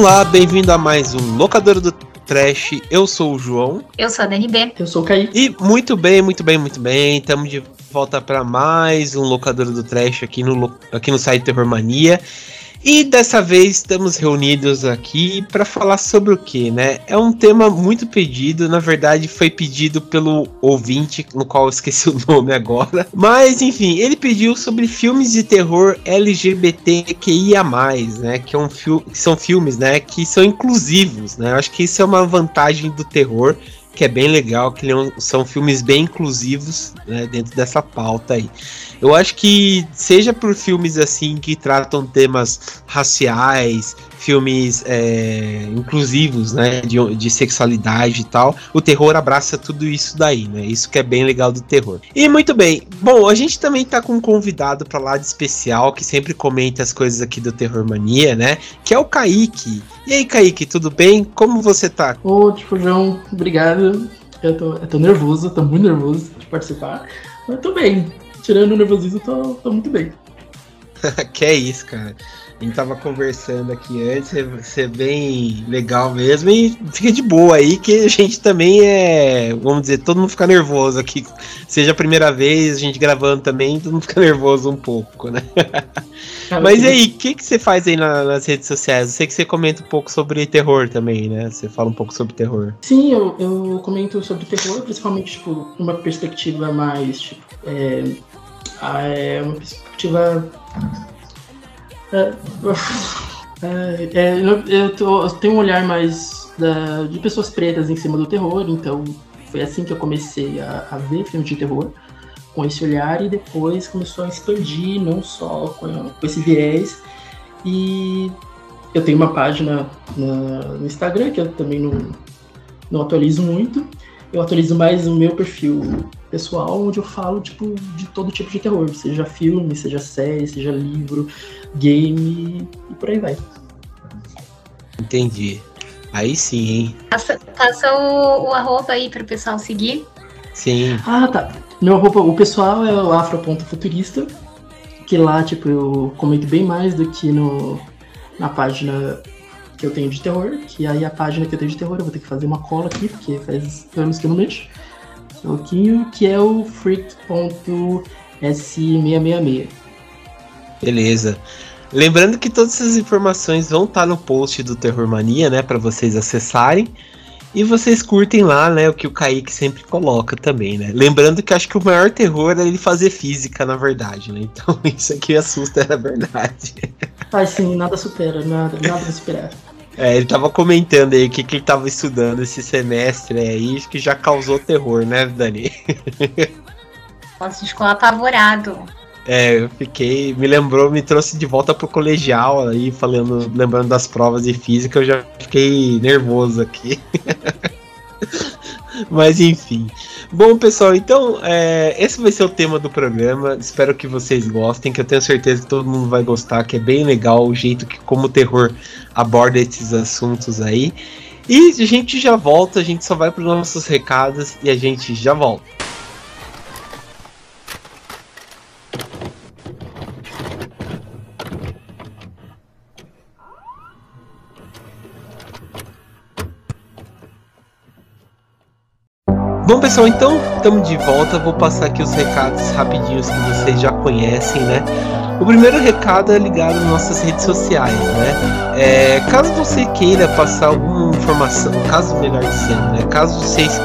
Olá, bem-vindo a mais um Locador do Trash. Eu sou o João. Eu sou a DNB. Eu sou o Caí. E muito bem, muito bem, muito bem. Estamos de volta para mais um Locador do Trash aqui no, aqui no site Terror Mania. E dessa vez estamos reunidos aqui para falar sobre o que, né? É um tema muito pedido, na verdade foi pedido pelo ouvinte, no qual eu esqueci o nome agora. Mas enfim, ele pediu sobre filmes de terror LGBTQIA+, né? Que, é um que são filmes, né? Que são inclusivos, né? Eu acho que isso é uma vantagem do terror que é bem legal, que são filmes bem inclusivos né, dentro dessa pauta aí. Eu acho que seja por filmes assim que tratam temas raciais, filmes é, inclusivos, né, de, de sexualidade e tal, o terror abraça tudo isso daí, né? Isso que é bem legal do terror. E muito bem. Bom, a gente também tá com um convidado para lá de especial que sempre comenta as coisas aqui do Terror Mania, né? Que é o Kaique. E aí, Kaique, tudo bem? Como você tá? Ô, tipo, João, obrigado. Eu tô, eu tô nervoso, tô muito nervoso de participar. Mas tô bem. Tirando o nervosismo, tô, tô muito bem. que é isso, cara. A gente tava conversando aqui antes, ser bem legal mesmo. E fica de boa aí, que a gente também é. Vamos dizer, todo mundo fica nervoso aqui. Seja a primeira vez, a gente gravando também, todo mundo fica nervoso um pouco, né? Mas e aí, o que, que você faz aí na, nas redes sociais? Eu sei que você comenta um pouco sobre terror também, né? Você fala um pouco sobre terror. Sim, eu, eu comento sobre terror, principalmente, tipo, uma perspectiva mais, tipo, é, é uma perspectiva é, é, eu, eu, tô, eu, tenho um olhar mais da, de pessoas pretas em cima do terror, então foi assim que eu comecei a, a ver filmes de terror, com esse olhar, e depois começou a expandir, não só com, com esse viés. E eu tenho uma página na, no Instagram, que eu também não, não atualizo muito. Eu atualizo mais o meu perfil pessoal, onde eu falo tipo, de todo tipo de terror, seja filme, seja série, seja livro, game e por aí vai. Entendi. Aí sim, hein? Passa, passa o, o arroba aí para o pessoal seguir. Sim. Ah, tá. Meu arroba, o pessoal é o afro.futurista, que lá, tipo, eu comento bem mais do que no, na página que eu tenho de terror, que aí a página que eu tenho de terror eu vou ter que fazer uma cola aqui, porque faz anos que eu não mexo. Um pouquinho, que é o freak.s666. Beleza. Lembrando que todas essas informações vão estar no post do Terror Mania, né, para vocês acessarem. E vocês curtem lá, né, o que o Kaique sempre coloca também, né? Lembrando que acho que o maior terror é ele fazer física, na verdade, né? Então isso aqui assusta, é verdade. Ah, sim, nada supera, nada, nada vai superar. É, ele tava comentando aí o que, que ele tava estudando esse semestre aí, que já causou terror, né, Dani? Nossa, ficou apavorado. É, eu fiquei. Me lembrou, me trouxe de volta pro colegial aí, falando, lembrando das provas de física, eu já fiquei nervoso aqui. Mas enfim. Bom, pessoal, então é, esse vai ser o tema do programa. Espero que vocês gostem, que eu tenho certeza que todo mundo vai gostar, que é bem legal o jeito que como o terror aborda esses assuntos aí. E a gente já volta, a gente só vai para os nossos recados e a gente já volta. Bom, pessoal, então estamos de volta. Vou passar aqui os recados rapidinhos que vocês já conhecem, né? O primeiro recado é ligado às nossas redes sociais, né? É, caso você queira passar alguma informação, caso melhor dizendo, né? Caso vocês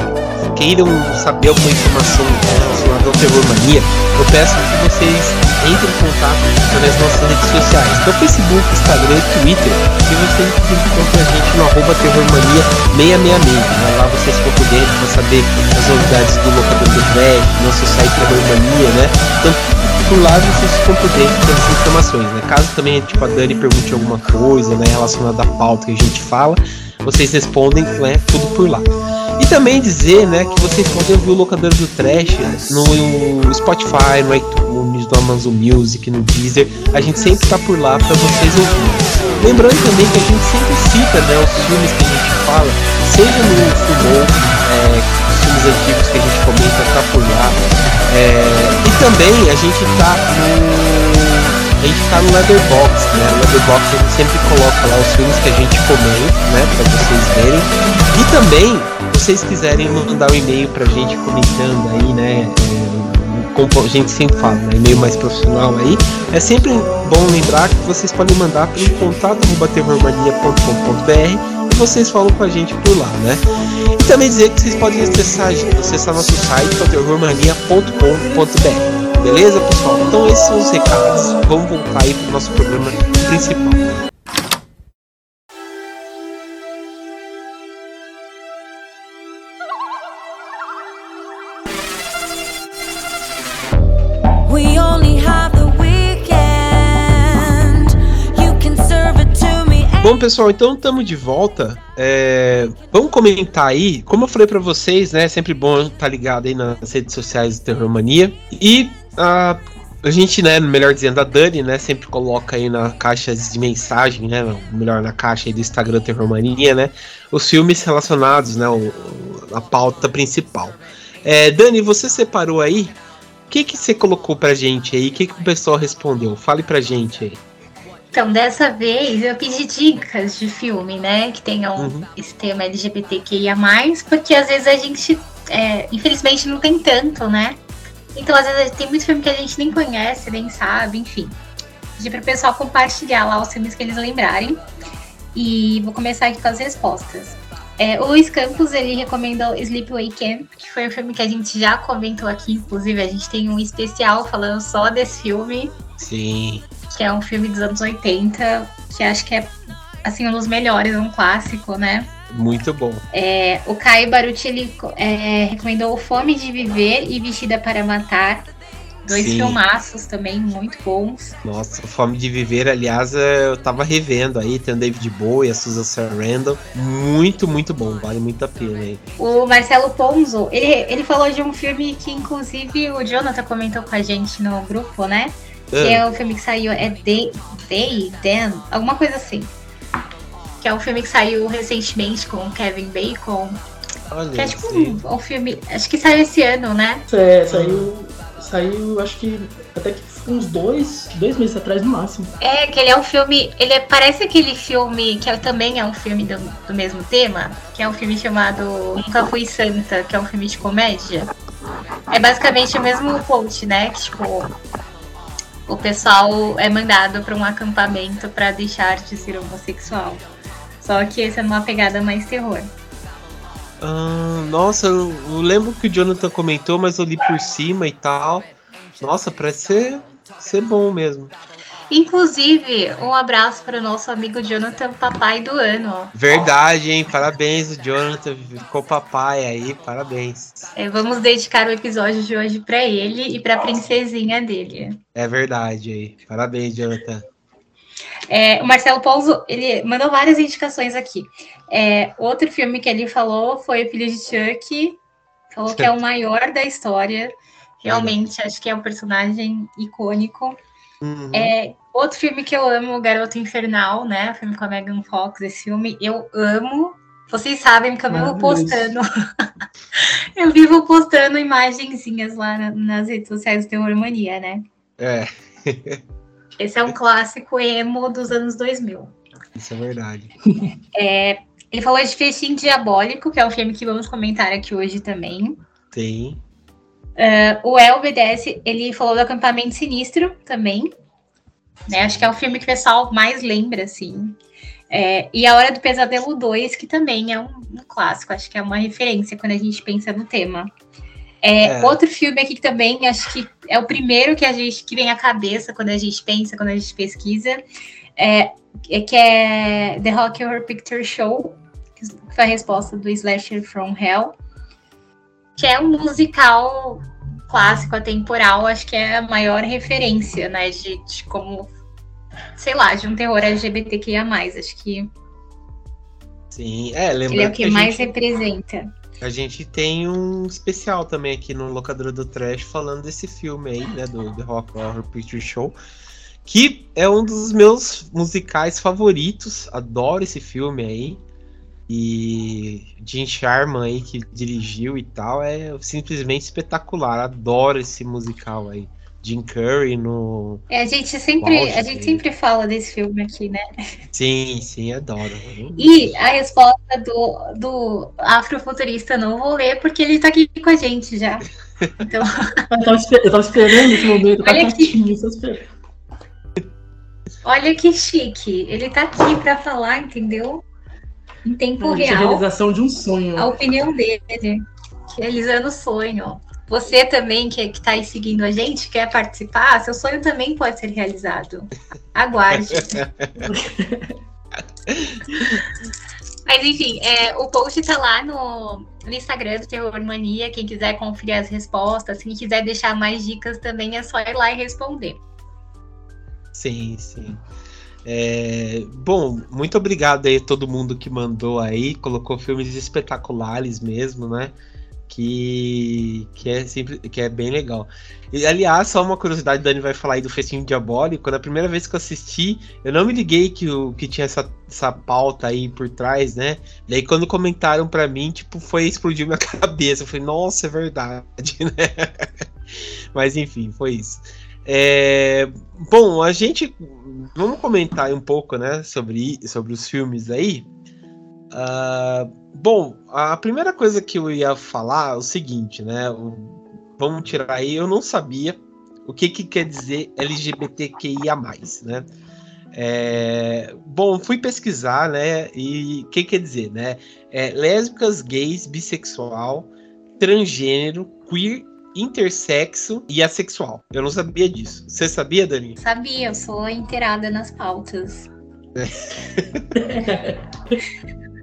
queiram saber alguma informação relacionada ao terror mania, eu peço que vocês entrem em contato nas nossas redes sociais, que é o Facebook, Instagram e Twitter, e vocês encontram a gente no arroba terrormania666, né? lá vocês dentro para saber as novidades do locador do Trash, nosso site Terrormania, né? Então, por lá vocês ficam por dentro das informações, né? Caso também, tipo, a Dani pergunte alguma coisa, né, relacionada à pauta que a gente fala, vocês respondem, né, tudo por lá. E também dizer, né, que vocês podem ouvir o Locador do Trash no Spotify, no iTunes, no Amazon Music, no Deezer. A gente sempre tá por lá para vocês ouvirem. Lembrando também que a gente sempre cita, né, os filmes que a gente fala, seja no Fumou, é, os filmes antigos que a gente comenta, tá por lá. É, e também a gente tá no a gente tá no Leatherbox, né? No Leatherbox a gente sempre coloca lá os filmes que a gente comenta, né? Pra vocês verem. E também, vocês quiserem mandar um e-mail pra gente comentando aí, né? É, a gente sempre fala, né? E-mail mais profissional aí. É sempre bom lembrar que vocês podem mandar para o contato.terrormania.com.br vocês falam com a gente por lá, né? E também dizer que vocês podem acessar, acessar nosso site, terrormania.com.br. Beleza, pessoal? Então esses são os recados. Vamos voltar aí para o nosso programa principal. Bom, pessoal, então estamos de volta. É, vamos comentar aí. Como eu falei para vocês, né? É sempre bom estar tá ligado aí nas redes sociais do Terror Mania. E a, a gente, né, melhor dizendo, a Dani, né, sempre coloca aí na caixa de mensagem, né? Melhor na caixa aí do Instagram Terror Mania, né? Os filmes relacionados, né? O, a pauta principal. É, Dani, você separou aí? O que, que você colocou pra gente aí? O que, que o pessoal respondeu? Fale pra gente aí. Então, dessa vez eu pedi dicas de filme, né? Que tenham uhum. esse tema LGBTQIA, porque às vezes a gente, é, infelizmente, não tem tanto, né? Então, às vezes tem muito filme que a gente nem conhece, nem sabe, enfim. Pedi para o pessoal compartilhar lá os filmes que eles lembrarem. E vou começar aqui com as respostas. É, o Luiz Campos, ele recomendou Sleepaway Camp, que foi um filme que a gente já comentou aqui, inclusive a gente tem um especial falando só desse filme. Sim que é um filme dos anos 80, que acho que é assim um dos melhores, um clássico, né? Muito bom. É, o Caio Baruti ele é, recomendou Fome de Viver e Vestida para Matar. Dois Sim. filmaços também muito bons. Nossa, Fome de Viver, aliás, eu tava revendo aí, tem o David Bowie, a Susan Sarandon. Muito, muito bom, vale muito a pena aí. O Marcelo Ponzo, ele, ele falou de um filme que inclusive o Jonathan comentou com a gente no grupo, né? Que é. é o filme que saiu, é Day, Day, Dan, alguma coisa assim. Que é um filme que saiu recentemente com Kevin Bacon. Olha, que é tipo um, um, filme. Acho que saiu esse ano, né? É, saiu. Saiu, acho que até que uns dois, dois meses atrás no máximo. É, que ele é um filme. Ele é, parece aquele filme que é, também é um filme do, do mesmo tema, que é um filme chamado Nunca Fui Santa, que é um filme de comédia. É basicamente o mesmo plot, né? Que, tipo, o pessoal é mandado para um acampamento para deixar de ser homossexual. Só que esse é uma pegada mais terror. Ah, nossa, eu, eu lembro que o Jonathan comentou, mas eu li por cima e tal. Nossa, parece ser, ser bom mesmo. Inclusive, um abraço para o nosso amigo Jonathan, papai do ano. Verdade, hein? Parabéns, o Jonathan ficou papai aí, parabéns. É, vamos dedicar o episódio de hoje para ele e para a princesinha dele. É verdade aí. Parabéns, Jonathan. É, o Marcelo Pouso, ele mandou várias indicações aqui. É, outro filme que ele falou foi O Filho de Chuck. Falou que é o maior da história. Realmente, acho que é um personagem icônico. Uhum. É, outro filme que eu amo, Garoto Infernal, né? O filme com a Megan Fox, esse filme eu amo. Vocês sabem que eu vivo postando. eu vivo postando imagenzinhas lá na, nas redes sociais do Terror Mania, né? É. esse é um clássico emo dos anos 2000. Isso é verdade. É, ele falou de Festim Diabólico, que é um filme que vamos comentar aqui hoje também. Tem. Uh, o El BDS, ele falou do Acampamento Sinistro também. Né? Acho que é o filme que o pessoal mais lembra, assim. É, e A Hora do Pesadelo 2, que também é um, um, clássico, acho que é uma referência quando a gente pensa no tema. É, é. Outro filme aqui que também acho que é o primeiro que a gente que vem à cabeça quando a gente pensa, quando a gente pesquisa, é, é que é The Rock Horror Picture Show, que foi a resposta do Slasher from Hell que é um musical clássico, atemporal, acho que é a maior referência, né, de, de como, sei lá, de um terror LGBTQIA+, acho que... Sim, é, lembrando Ele é o que, que mais gente, representa. A gente tem um especial também aqui no Locadora do Trash falando desse filme aí, né, do The Rock Horror Picture Show, que é um dos meus musicais favoritos, adoro esse filme aí. E Jim Sharman aí que dirigiu e tal é simplesmente espetacular. Adoro esse musical aí Jim Curry no. É, a gente sempre, a gente sempre fala desse filme aqui, né? Sim, sim, adoro. E a resposta do, do afrofuturista não vou ler porque ele tá aqui com a gente já. Então... eu, tava eu tava esperando esse momento, tá Olha aqui. Olha que chique. Ele tá aqui para falar, entendeu? Em tempo é, real. A realização de um sonho. A opinião dele. Realizando o sonho. Você também que está aí seguindo a gente, quer participar? Seu sonho também pode ser realizado. Aguarde. Mas enfim, é, o post está lá no, no, Instagram do Terror Mania. Quem quiser conferir as respostas, quem quiser deixar mais dicas também é só ir lá e responder. Sim, sim. É, bom, muito obrigado aí a todo mundo que mandou aí, colocou filmes espetaculares mesmo, né? que, que, é sempre, que é bem legal. E, aliás, só uma curiosidade, Dani vai falar aí do Festinho Diabólico. Quando a primeira vez que eu assisti, eu não me liguei que, o, que tinha essa, essa pauta aí por trás, né? Daí quando comentaram para mim, tipo, foi explodir minha cabeça. Eu falei, nossa, é verdade, né? Mas enfim, foi isso. É, bom, a gente. Vamos comentar um pouco, né, sobre, sobre os filmes aí. Uh, bom, a primeira coisa que eu ia falar é o seguinte, né? vamos tirar aí, eu não sabia o que, que quer dizer LGBTQIA, né? É, bom, fui pesquisar, né? E o que quer dizer, né? É, lésbicas, gays, bissexual, transgênero, queer, intersexo e assexual. Eu não sabia disso. Você sabia, Dani? Sabia, eu sou inteirada nas pautas.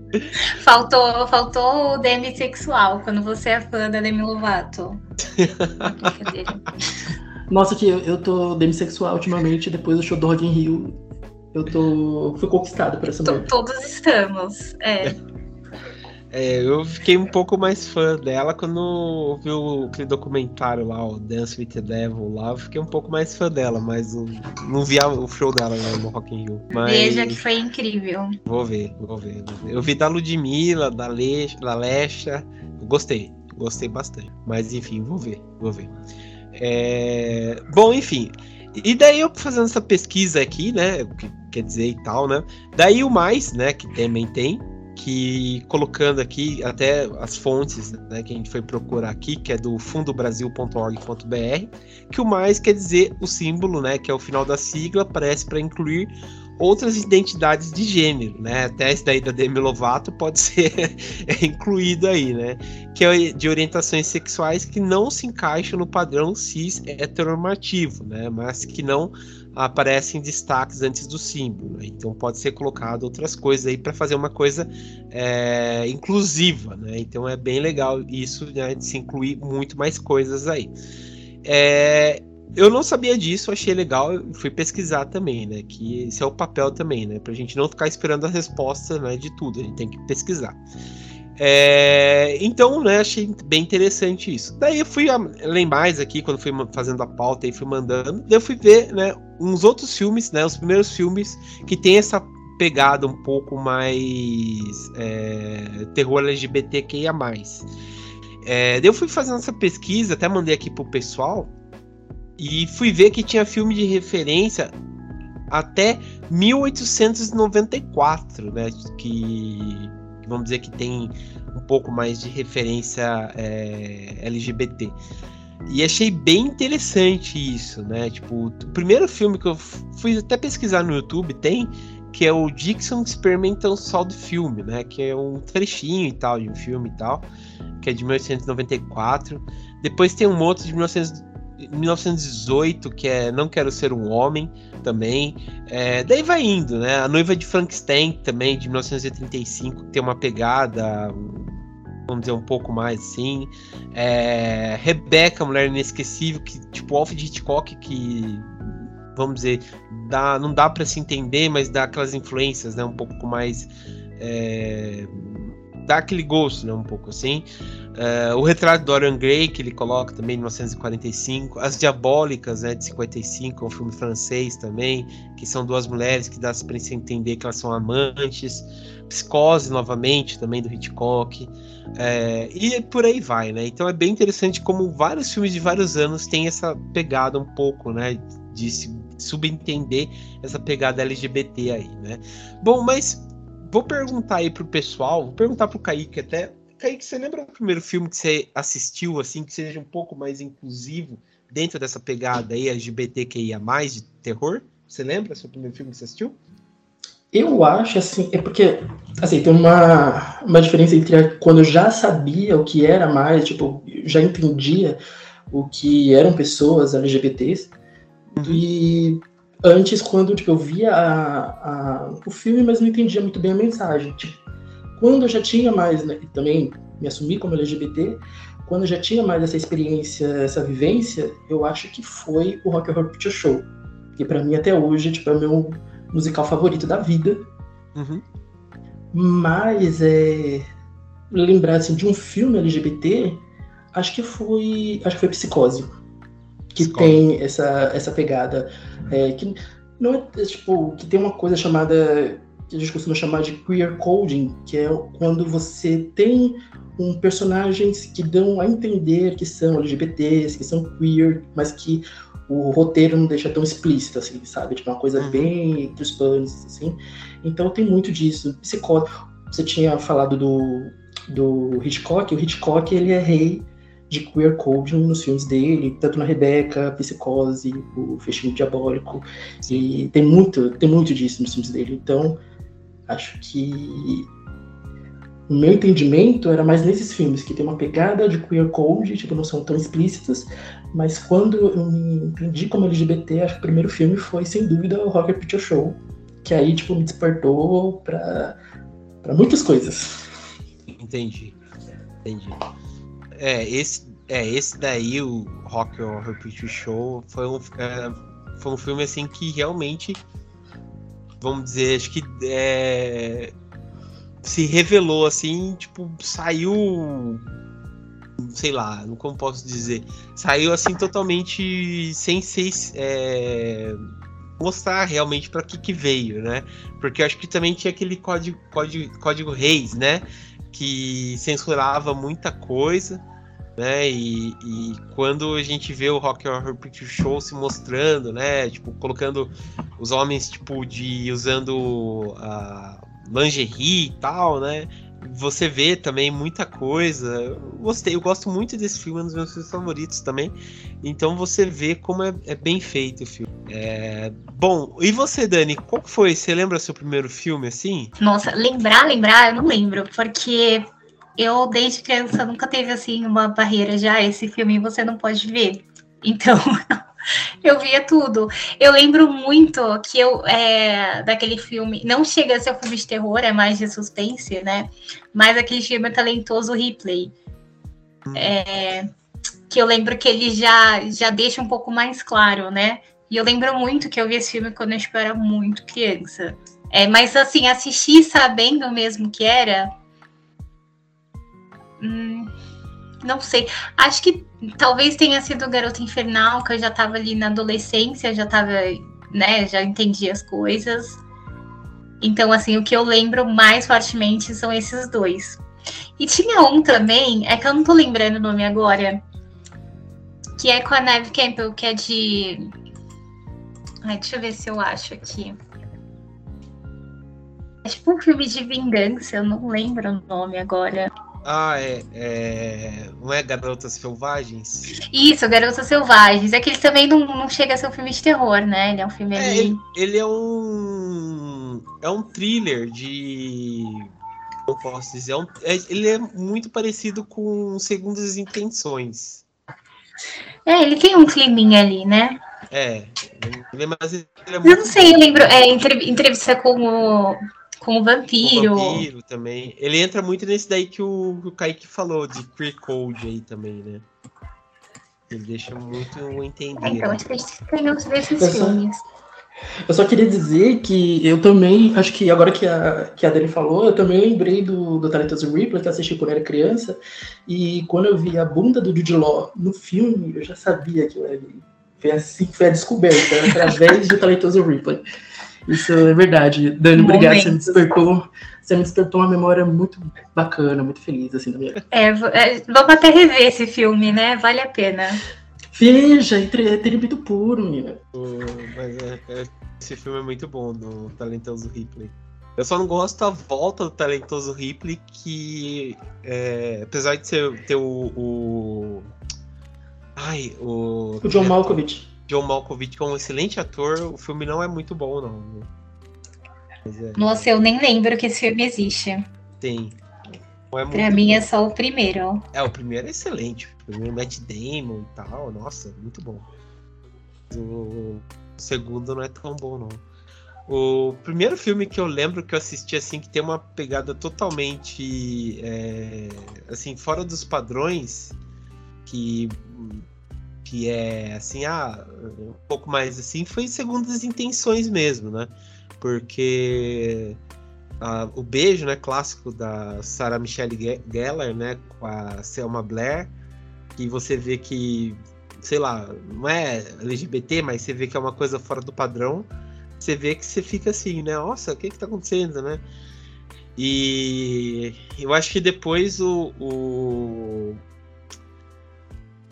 Faltou, faltou o Demi sexual, quando você é fã da Demi Lovato. Nossa, que eu, eu tô demissexual ultimamente, depois do show do Rock in Rio. Eu tô. fui conquistado por essa mulher. Todos estamos, é. É, eu fiquei um pouco mais fã dela quando vi aquele documentário lá, o Dance with the Devil lá, eu fiquei um pouco mais fã dela, mas eu não vi o show dela né, no Rock in Rio. Mas... Veja que foi incrível. Vou ver, vou ver. Eu vi da Ludmilla, da Lesha, da Lesha, gostei, gostei bastante. Mas enfim, vou ver, vou ver. É... Bom, enfim, e daí eu fazendo essa pesquisa aqui, né, que quer dizer e tal, né, daí o mais, né, que também tem, que colocando aqui até as fontes né, que a gente foi procurar aqui, que é do fundobrasil.org.br, que o mais quer dizer o símbolo, né, que é o final da sigla, parece para incluir outras identidades de gênero, né? Até esse daí da Demi Lovato pode ser incluído aí, né? Que é de orientações sexuais que não se encaixam no padrão cis heteronormativo, né? Mas que não aparecem destaques antes do símbolo. Né? Então pode ser colocado outras coisas aí para fazer uma coisa é, inclusiva, né? Então é bem legal isso né, de se incluir muito mais coisas aí. É, eu não sabia disso, achei legal, fui pesquisar também, né? Que esse é o papel também, né? Pra gente não ficar esperando a resposta né, de tudo, a gente tem que pesquisar. É, então, né, achei bem interessante isso. Daí eu fui ler mais aqui, quando fui fazendo a pauta e fui mandando. Eu fui ver, né, uns outros filmes, né, os primeiros filmes que tem essa pegada um pouco mais é, terror LGBTQIA+. É, eu fui fazendo essa pesquisa, até mandei aqui pro pessoal, e fui ver que tinha filme de referência até 1894, né, que vamos dizer que tem um pouco mais de referência é, LGBT. E achei bem interessante isso, né? Tipo, o primeiro filme que eu fui até pesquisar no YouTube tem, que é o Dixon Experimental Sound Film, né? Que é um trechinho e tal de um filme e tal, que é de 1994. Depois tem um outro de 1900 1918, que é Não Quero Ser um Homem, também. É, daí vai indo, né? A Noiva de Frankenstein, também, de 1935, tem uma pegada, vamos dizer, um pouco mais assim. É, Rebecca, Mulher Inesquecível, que, tipo, Alfred Hitchcock, que, vamos dizer, dá, não dá para se entender, mas dá aquelas influências, né? Um pouco mais. É, dá aquele gosto, né? Um pouco assim. Uh, o retrato do Dorian Gray, que ele coloca também em 1945. As Diabólicas, né, de 55, é um filme francês também, que são duas mulheres que dá para se entender que elas são amantes. Psicose, novamente, também do Hitchcock. É, e por aí vai, né? Então é bem interessante como vários filmes de vários anos têm essa pegada um pouco, né? De subentender essa pegada LGBT aí, né? Bom, mas vou perguntar aí pro pessoal, vou perguntar pro Kaique até Kaique, você lembra do primeiro filme que você assistiu, assim, que seja um pouco mais inclusivo dentro dessa pegada aí LGBTQIA+, de terror? Você lembra seu primeiro filme que você assistiu? Eu acho, assim, é porque, assim, tem uma, uma diferença entre quando eu já sabia o que era mais, tipo, já entendia o que eram pessoas LGBTs, uhum. e antes, quando, tipo, eu via a, a, o filme, mas não entendia muito bem a mensagem. Tipo, quando eu já tinha mais, né, também me assumi como LGBT, quando eu já tinha mais essa experiência, essa vivência, eu acho que foi o Rock Horror Picture Show, que para mim até hoje tipo, é o meu musical favorito da vida. Uhum. Mas é, lembrar assim, de um filme LGBT, acho que foi, acho que foi Psicose, que Psicose. tem essa, essa pegada é, que não é, tipo que tem uma coisa chamada que a gente costuma chamar de queer coding, que é quando você tem um personagens que dão a entender que são LGBTs, que são queer, mas que o roteiro não deixa tão explícito, assim, sabe? Tipo, uma coisa uhum. bem entre os panos, assim. Então tem muito disso. Psicose. Você tinha falado do, do Hitchcock. O Hitchcock, ele é rei de queer coding nos filmes dele, tanto na Rebeca, Psicose, o Fechamento Diabólico. E tem muito, tem muito disso nos filmes dele. Então, Acho que o meu entendimento era mais nesses filmes, que tem uma pegada de queer code, tipo, não são tão explícitas, mas quando eu me entendi como LGBT, acho que o primeiro filme foi, sem dúvida, o Rocket Picture Show, que aí, tipo, me despertou para muitas coisas. Entendi, entendi. É, esse, é, esse daí, o Rock Horror Picture Show, foi um, é, foi um filme, assim, que realmente vamos dizer, acho que é, se revelou assim, tipo, saiu. Sei lá, como posso dizer? Saiu assim totalmente sem ser. É, mostrar realmente para que que veio, né? Porque acho que também tinha aquele código, código, código Reis, né? Que censurava muita coisa né? E, e, quando a gente vê o Rock Horror Picture Show se mostrando, né? Tipo, colocando os homens, tipo, de usando a lingerie e tal, né? Você vê também muita coisa. Eu gostei, eu gosto muito desse filme, é um dos meus filmes favoritos também. Então você vê como é, é bem feito o filme. É... Bom, e você, Dani, qual foi? Você lembra seu primeiro filme assim? Nossa, lembrar, lembrar, eu não lembro, porque eu, desde criança, nunca teve assim uma barreira já. Esse filme você não pode ver. Então, eu via tudo. Eu lembro muito que eu, é, daquele filme, não chega a ser um filme de terror, é mais de suspense, né? Mas aquele filme talentoso Ripley. É, que eu lembro que ele já, já deixa um pouco mais claro, né? E eu lembro muito que eu vi esse filme quando eu era muito criança. É, mas assim, assistir sabendo mesmo que era, Hum, não sei. Acho que talvez tenha sido Garota Infernal, que eu já estava ali na adolescência, já estava, né, já entendi as coisas. Então, assim, o que eu lembro mais fortemente são esses dois. E tinha um também, é que eu não tô lembrando o nome agora, que é com a Neve Campbell, que é de. Ai, deixa eu ver se eu acho aqui. É tipo um filme de vingança, eu não lembro o nome agora. Ah, é, é, Não é Garotas Selvagens? Isso, Garotas Selvagens. É que ele também não, não chega a ser um filme de terror, né? Ele é um filme é, ele, ele, é um. É um thriller de. Como posso dizer? É um, é, ele é muito parecido com Segundas Intenções. É, ele tem um climinha ali, né? É. Ele, mas ele é muito... Eu não sei, eu lembro. É, entrevista com o com o vampiro. O vampiro também. Ele entra muito nesse daí que o, o Kaique falou, de Queer Code aí também, né? Ele deixa muito entender. então, a gente tem uns desses filmes. Eu só queria dizer que eu também, acho que agora que a, que a Dani falou, eu também lembrei do, do Talentoso Ripley, que eu assisti quando era criança, e quando eu vi a bunda do Jude Law no filme, eu já sabia que eu era gay. Foi assim foi a descoberta, através do Talentoso Ripley. Isso é verdade. Dani, obrigado, você me despertou. Você me despertou uma memória muito bacana, muito feliz, assim, da minha É, é, vamos até rever esse filme, né? Vale a pena. Veja, entretenimento puro, menina. mas é, é, esse filme é muito bom, do Talentoso Ripley. Eu só não gosto da volta do Talentoso Ripley, que é, apesar de ser, ter o, o. Ai, o. O John Malkovich. John Malkovich é um excelente ator, o filme não é muito bom, não. É... Nossa, eu nem lembro que esse filme existe. Tem. É pra mim é bom. é só o primeiro. É, o primeiro é excelente. O primeiro Matt Damon e tal. Nossa, muito bom. O segundo não é tão bom, não. O primeiro filme que eu lembro que eu assisti, assim, que tem uma pegada totalmente, é, assim, fora dos padrões, que, que é, assim, ah, um pouco mais assim, foi segundo as intenções mesmo, né? Porque o beijo, né, clássico da Sarah Michelle Gellar, né, com a Selma Blair, que você vê que, sei lá, não é LGBT, mas você vê que é uma coisa fora do padrão. Você vê que você fica assim, né? Nossa, o que que tá acontecendo, né? E eu acho que depois o, o,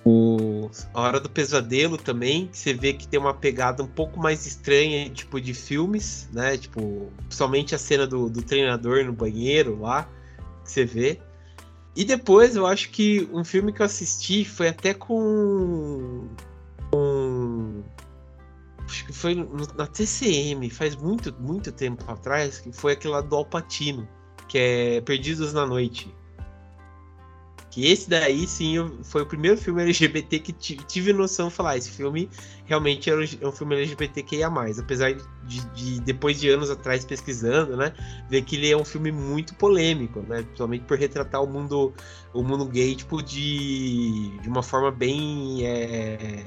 o A Hora do Pesadelo também, que você vê que tem uma pegada um pouco mais estranha, tipo, de filmes, né? Tipo, principalmente a cena do, do treinador no banheiro lá, que você vê. E depois eu acho que um filme que eu assisti foi até com. com acho que foi na TCM, faz muito, muito tempo atrás, que foi aquele lá do Alpatino, que é Perdidos na Noite. Que esse daí, sim, foi o primeiro filme LGBT que tive noção de falar. Esse filme realmente era um filme LGBTQIA. Apesar de, de, depois de anos atrás pesquisando, né? Ver que ele é um filme muito polêmico, né? Principalmente por retratar o mundo, o mundo gay, tipo, de, de uma forma bem. É,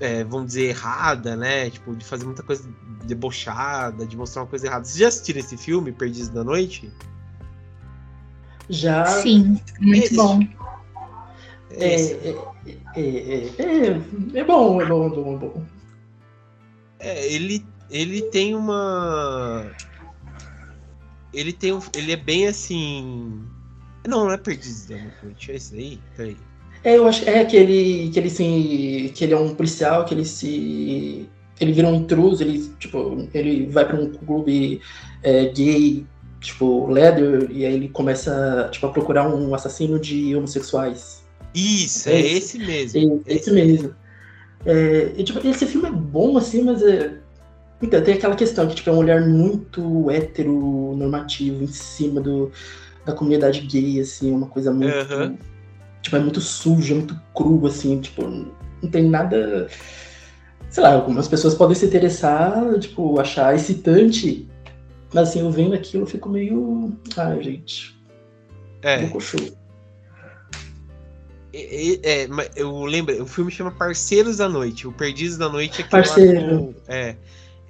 é, vamos dizer, errada, né? Tipo, de fazer muita coisa debochada, de mostrar uma coisa errada. Vocês já assistiram esse filme, Perdidos da Noite? Já. Sim, muito bom. É, é, é, é, bom, é bom, é bom, é bom. É, ele, ele tem uma. Ele tem um, Ele é bem assim. Não, não é perdido da noite, é isso aí? Peraí. É, eu acho é que ele, que ele se. que ele é um policial, que ele se. Ele vira um intruso, ele, tipo, ele vai para um clube é, gay tipo, Leather, e aí ele começa, tipo, a procurar um assassino de homossexuais. Isso, é, é esse, mesmo. É, esse mesmo. É, e, tipo, esse filme é bom, assim, mas é... Então, tem aquela questão que, tipo, é um olhar muito heteronormativo em cima do, da comunidade gay, assim, uma coisa muito... Uhum. Tipo, é muito suja, muito cru, assim, tipo, não tem nada... Sei lá, algumas pessoas podem se interessar, tipo, achar excitante mas assim, eu vendo aquilo, eu fico meio. Ai, gente. É. É, é, eu lembro, o filme chama Parceiros da Noite. O Perdidos da Noite é Parceiro. é.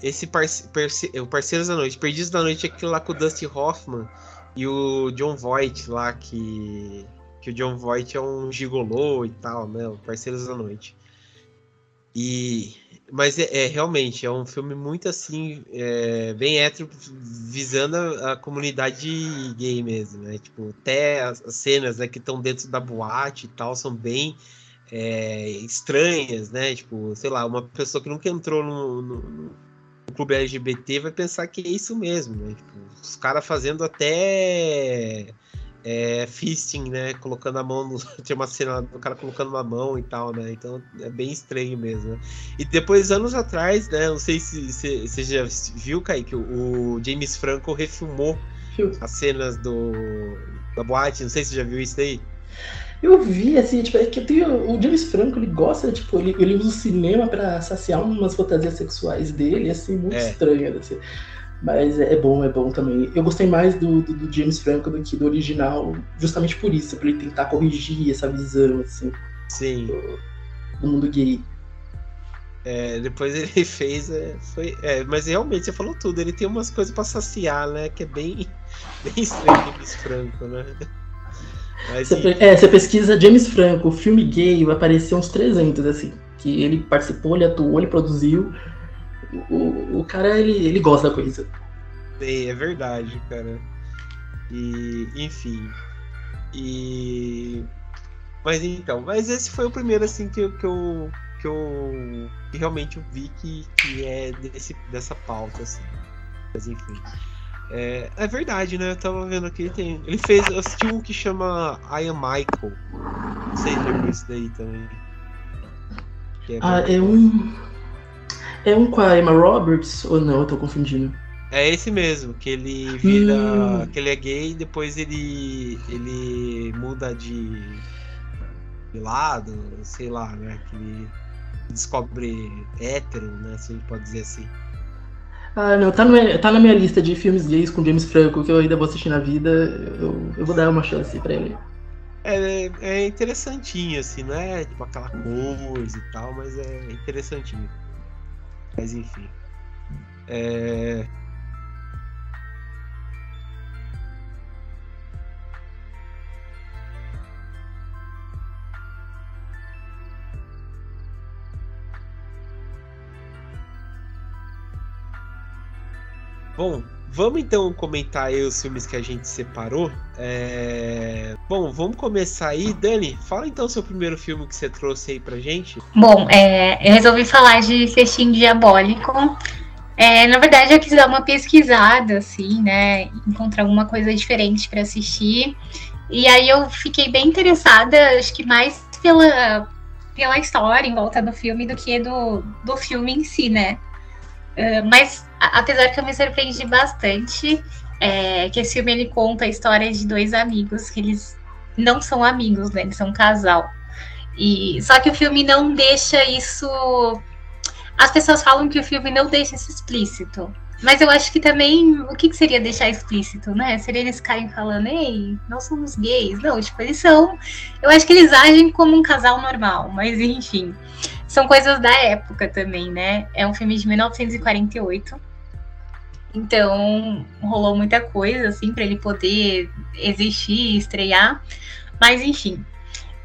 Esse parce, parce, o Parceiros da Noite. Perdidos da Noite é aquele lá com o Dusty Hoffman e o John Voight lá, que. Que o John Voight é um gigolô e tal, né? O Parceiros da Noite. E mas é, é, realmente é um filme muito assim, é, bem hétero, visando a, a, comunidade gay mesmo, né? Tipo, até as, as cenas né, que estão dentro da boate e tal são bem é, estranhas, né? Tipo, sei lá, uma pessoa que nunca entrou no, no, no clube LGBT vai pensar que é isso mesmo, né? Tipo, os caras fazendo até é, fisting, né? Colocando a mão no. Tinha uma cena do cara colocando uma mão e tal, né? Então é bem estranho mesmo. Né? E depois, anos atrás, né? Não sei se você já viu, Kaique, o James Franco refilmou as cenas do da boate. Não sei se você já viu isso aí. Eu vi, assim, tipo, é que tenho, o James Franco, ele gosta, tipo, ele, ele usa o cinema para saciar umas fantasias sexuais dele, assim, muito é. estranhas, assim. Mas é, é bom, é bom também. Eu gostei mais do, do, do, James Franco do que do original, justamente por isso, por ele tentar corrigir essa visão, assim. Sim. Do, do mundo gay. É, depois ele fez. É, foi, é, mas realmente você falou tudo. Ele tem umas coisas pra saciar, né? Que é bem, bem estranho James Franco, né? Mas, você, é, você pesquisa James Franco, filme gay, vai aparecer uns 300, assim. Que ele participou, ele atuou, ele produziu. O, o cara, ele, ele gosta da coisa. É, é verdade, cara. E, enfim. E. Mas então, mas esse foi o primeiro, assim, que, que eu. Que eu que realmente vi que, que é desse, dessa pauta, assim. Mas enfim. É, é verdade, né? Eu tava vendo aqui, ele tem. Ele fez. Eu assisti um que chama I Am Michael. Não sei se isso daí também. É ah, é um. É um com a Emma Roberts ou não? Eu tô confundindo. É esse mesmo, que ele vira. Hum. que ele é gay e depois ele. ele muda de. de lado, sei lá, né? Que ele descobre hétero, né? Se a gente pode dizer assim. Ah, não, tá, no, tá na minha lista de filmes gays com James Franco que eu ainda vou assistir na vida. Eu, eu vou dar uma chance pra ele. É, é interessantinho, assim, não é tipo aquela coisa e tal, mas é interessantinho. Mas enfim. É... Bom, vamos então comentar aí os filmes que a gente separou. É... Bom, vamos começar aí. Dani, fala então o seu primeiro filme que você trouxe aí pra gente. Bom, é, eu resolvi falar de Festim Diabólico. É, na verdade, eu quis dar uma pesquisada, assim, né? Encontrar alguma coisa diferente para assistir. E aí eu fiquei bem interessada, acho que mais pela, pela história em volta do filme do que do, do filme em si, né? Uh, mas apesar que eu me surpreendi bastante, é, que esse filme ele conta a história de dois amigos, que eles não são amigos, né? Eles são um casal. E só que o filme não deixa isso. As pessoas falam que o filme não deixa isso explícito. Mas eu acho que também, o que, que seria deixar explícito, né? Seria eles ficarem falando, ei, nós somos gays. Não, tipo, eles são. Eu acho que eles agem como um casal normal, mas enfim. São coisas da época também, né? É um filme de 1948. Então, rolou muita coisa, assim, para ele poder existir, estrear. Mas, enfim,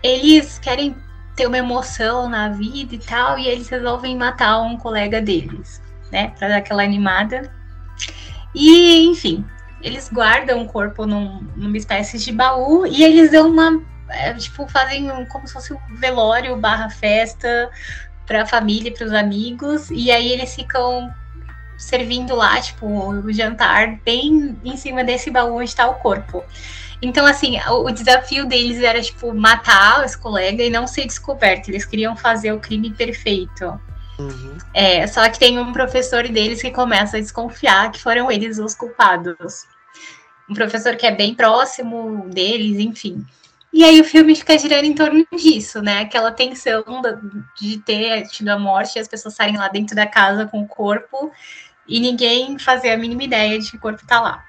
eles querem ter uma emoção na vida e tal, e eles resolvem matar um colega deles, né? Pra dar aquela animada. E, enfim, eles guardam o corpo num, numa espécie de baú e eles dão uma. É, tipo, fazem um, como se fosse um velório barra festa para a família, para os amigos, e aí eles ficam servindo lá, tipo, o jantar bem em cima desse baú onde está o corpo. Então, assim, o, desafio deles era, tipo, matar esse colega e não ser descoberto. Eles queriam fazer o crime perfeito. Uhum. É, só que tem um professor deles que começa a desconfiar que foram eles os culpados. Um professor que é bem próximo deles, enfim. E aí o filme fica girando em torno disso, né? Aquela tensão de ter tido a morte e as pessoas saírem lá dentro da casa com o corpo e ninguém fazer a mínima ideia de que o corpo tá lá.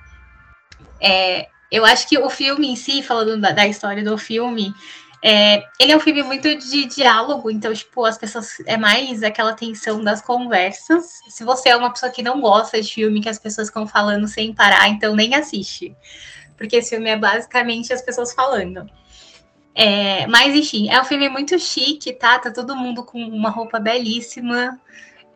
É, eu acho que o filme em si, falando da, da história do filme, é, ele é um filme muito de diálogo, então, tipo, as pessoas. É mais aquela tensão das conversas. Se você é uma pessoa que não gosta de filme, que as pessoas ficam falando sem parar, então nem assiste. Porque esse filme é basicamente as pessoas falando. É, mas, enfim, é um filme muito chique, tá? Tá todo mundo com uma roupa belíssima.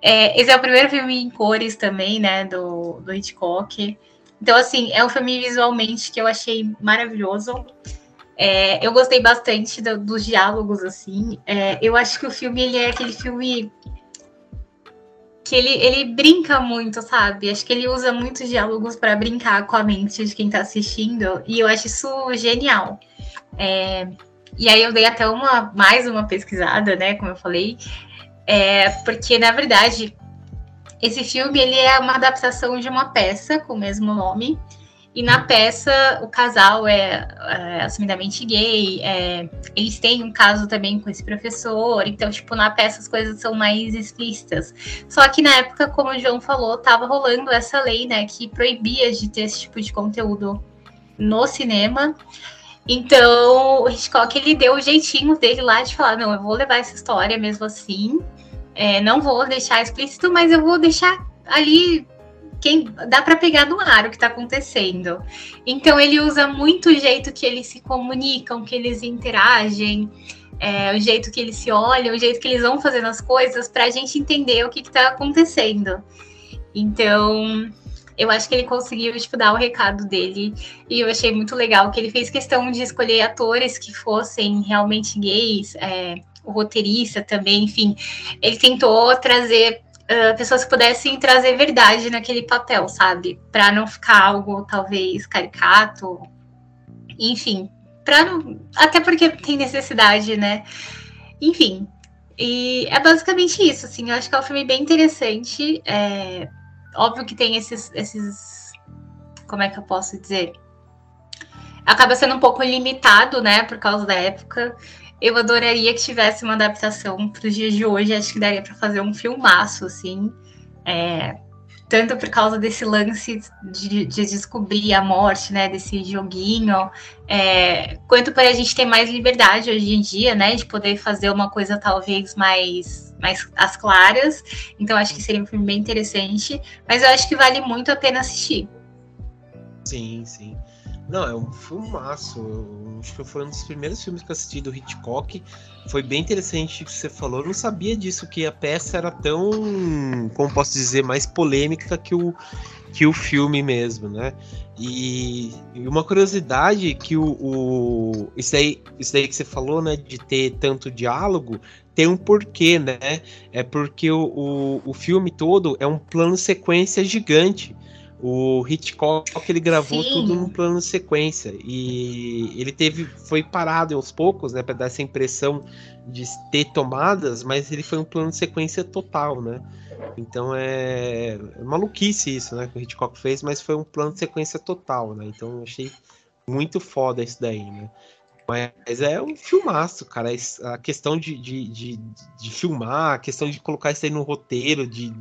É, esse é o primeiro filme em cores também, né, do, do Hitchcock. Então, assim, é um filme visualmente que eu achei maravilhoso. É, eu gostei bastante do, dos diálogos, assim. É, eu acho que o filme, ele é aquele filme que ele, ele brinca muito, sabe? Acho que ele usa muitos diálogos para brincar com a mente de quem está assistindo. E eu acho isso genial. É, e aí eu dei até uma mais uma pesquisada, né? Como eu falei, é, porque na verdade esse filme ele é uma adaptação de uma peça com o mesmo nome. E na peça o casal é, é assumidamente gay, é, eles têm um caso também com esse professor, então, tipo, na peça as coisas são mais explícitas. Só que na época, como o João falou, tava rolando essa lei, né, que proibia de ter esse tipo de conteúdo no cinema. Então, o Hitchcock ele deu o jeitinho dele lá de falar: não, eu vou levar essa história mesmo assim, É, não vou deixar explícito, mas eu vou deixar ali quem dá para pegar no ar o que está acontecendo. Então ele usa muito o jeito que eles se comunicam, que eles interagem, é, o jeito que eles se olham, o jeito que eles vão fazendo as coisas para a gente entender o que está acontecendo. Então eu acho que ele conseguiu tipo, dar o recado dele e eu achei muito legal que ele fez questão de escolher atores que fossem realmente gays. É, o roteirista também, enfim, ele tentou trazer uh, pessoas que pudessem trazer verdade naquele papel, sabe? Para não ficar algo talvez caricato, enfim, para não, até porque tem necessidade, né? Enfim, e é basicamente isso, assim. Eu acho que é um filme bem interessante. É, óbvio que tem esses, esses, como é que eu posso dizer? Acaba sendo um pouco limitado, né, por causa da época. Eu adoraria que tivesse uma adaptação para os dias de hoje. Acho que daria para fazer um filmaço, assim. É, tanto por causa desse lance de, de, descobrir a morte, né, desse joguinho, é, quanto para a gente ter mais liberdade hoje em dia, né, de poder fazer uma coisa talvez mais, mais às claras. Então acho que seria um filme bem interessante, mas eu acho que vale muito a pena assistir. Sim, sim. Não, é um filmaço. Eu, acho que foi um dos primeiros filmes que eu assisti do Hitchcock. Foi bem interessante o que você falou. Eu não sabia disso, que a peça era tão, como posso dizer, mais polêmica que o, que o filme mesmo, né? E, e uma curiosidade que o, o isso, aí, isso aí que você falou, né, de ter tanto diálogo, tem um porquê, né? É porque o, o, o filme todo é um plano sequência gigante. O Hitchcock ele gravou Sim. tudo num plano sequência e ele teve foi parado aos poucos, né, para dar essa impressão de ter tomadas, mas ele foi um plano sequência total, né? Então é, é maluquice isso, né, que o Hitchcock fez, mas foi um plano de sequência total, né? Então eu achei muito foda isso daí, né? Mas é um filmaço, cara. A questão de, de, de, de filmar, a questão de colocar isso aí no roteiro, de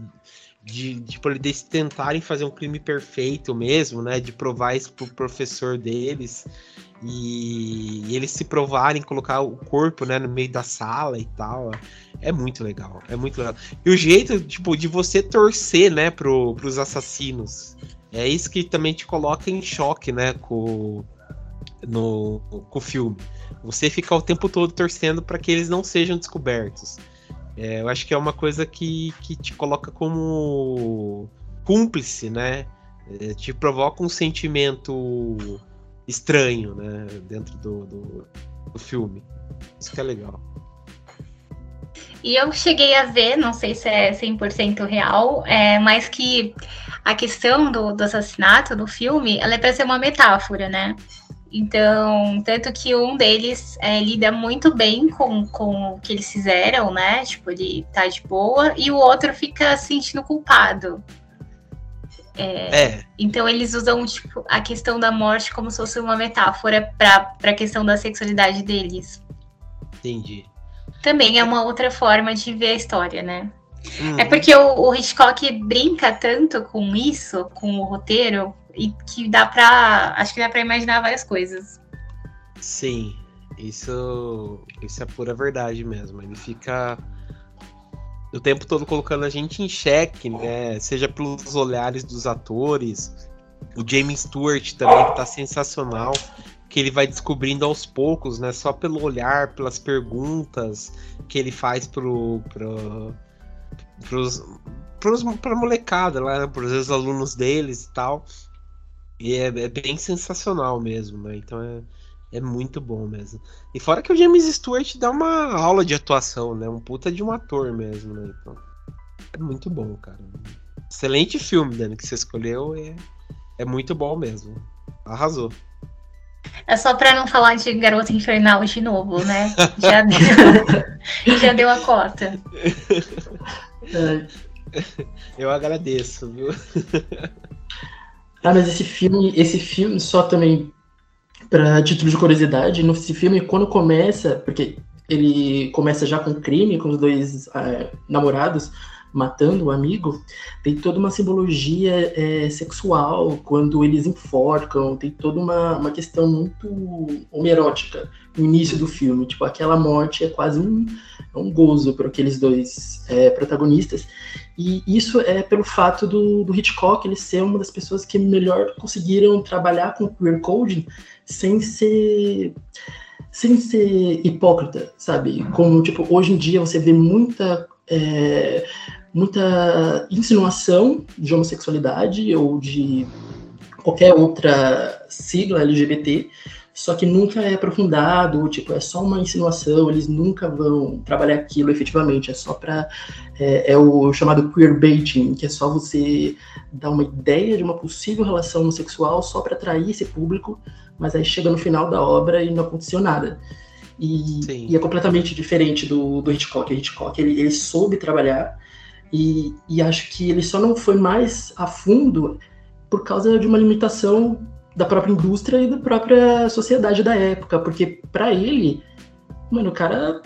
de, de tipo, eles tentarem fazer um crime perfeito mesmo, né? De provar isso pro professor deles. E, e, eles se provarem, colocar o corpo, né, no meio da sala e tal. É muito legal, é muito legal. E o jeito, tipo, de você torcer, né, pro, pros assassinos. É isso que também te coloca em choque, né, com, no, com o filme. Você fica o tempo todo torcendo para que eles não sejam descobertos. É, eu acho que é uma coisa que, que te coloca como cúmplice, né? É, te provoca um sentimento estranho, né? Dentro do, do, do filme. Isso que é legal. E eu cheguei a ver, não sei se é 100% real, é, mas que a questão do, do assassinato do filme, ela é para ser uma metáfora, né? Então, tanto que um deles é, lida muito bem com, com o que eles fizeram, né? Tipo, ele tá de boa, e o outro fica se sentindo culpado. É, é. Então eles usam tipo, a questão da morte como se fosse uma metáfora para a questão da sexualidade deles. Entendi. Também é uma outra forma de ver a história, né? Hum. É porque o, o Hitchcock brinca tanto com isso, com o roteiro, e que dá pra. Acho que dá pra imaginar várias coisas. Sim, isso, isso é pura verdade mesmo. Ele fica o tempo todo colocando a gente em xeque, né? Seja pelos olhares dos atores, o James Stewart também que tá sensacional, que ele vai descobrindo aos poucos, né? Só pelo olhar, pelas perguntas que ele faz pro, pro, pros, pros, pra molecada lá, né? pros alunos deles e tal. E é, é, bem sensacional mesmo, né? Então é, é muito bom mesmo. E fora que o James Stewart dá uma aula de atuação, né? Um puta de um ator mesmo, né? Então, é muito bom, cara. Excelente filme, Dani, que você escolheu. É, é muito bom mesmo. Arrasou. É só pra não falar de Garota Infernal de novo, né? Já deu, já deu a cota. Eu agradeço, viu? Ah, mas esse filme, esse filme só também para título de curiosidade, nesse filme quando começa, porque ele começa já com crime, com os dois é, namorados matando o amigo, tem toda uma simbologia é, sexual quando eles enforcam, tem toda uma, uma questão muito homerótica no início do filme. Tipo, aquela morte é quase um, é um gozo para aqueles dois é, protagonistas. E isso é pelo fato do, do, Hitchcock ele ser uma das pessoas que melhor conseguiram trabalhar com queer coding sem ser sem ser hipócrita, sabe? Como tipo hoje em dia você vê muita é, muita insinuação de homossexualidade ou de qualquer outra sigla LGBT só que nunca é aprofundado, tipo, é só uma insinuação, eles nunca vão trabalhar aquilo efetivamente, é só para é, é, o chamado queerbaiting, que é só você dar uma ideia de uma possível relação homossexual só para atrair esse público, mas aí chega no final da obra e não aconteceu nada. E, e é completamente diferente do, do Hitchcock. O Hitchcock ele, ele soube trabalhar e, e acho que ele só não foi mais a fundo por causa de uma limitação da própria indústria e da própria sociedade da época, porque para ele, mano, o cara,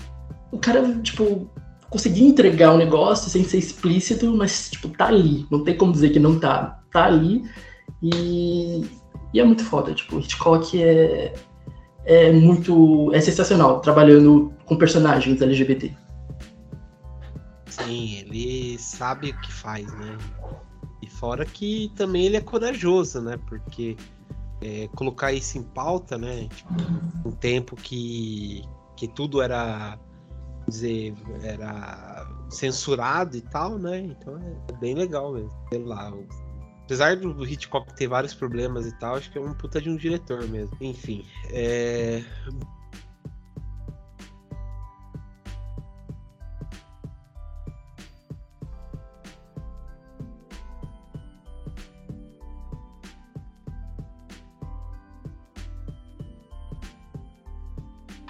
o cara, tipo, conseguia entregar um negócio sem ser explícito, mas, tipo, tá ali, não tem como dizer que não tá, tá ali, e, e é muito foda, tipo, Hitchcock é, é muito, é sensacional, trabalhando com personagens LGBT. Sim, ele sabe o que faz, né? E fora que também ele é corajoso, né? Porque é, colocar isso em pauta, né? Tipo, um tempo que, que tudo era dizer era censurado e tal, né? Então é bem legal mesmo. Sei lá. Apesar do Hitchcock ter vários problemas e tal, acho que é um puta de um diretor mesmo. Enfim, é...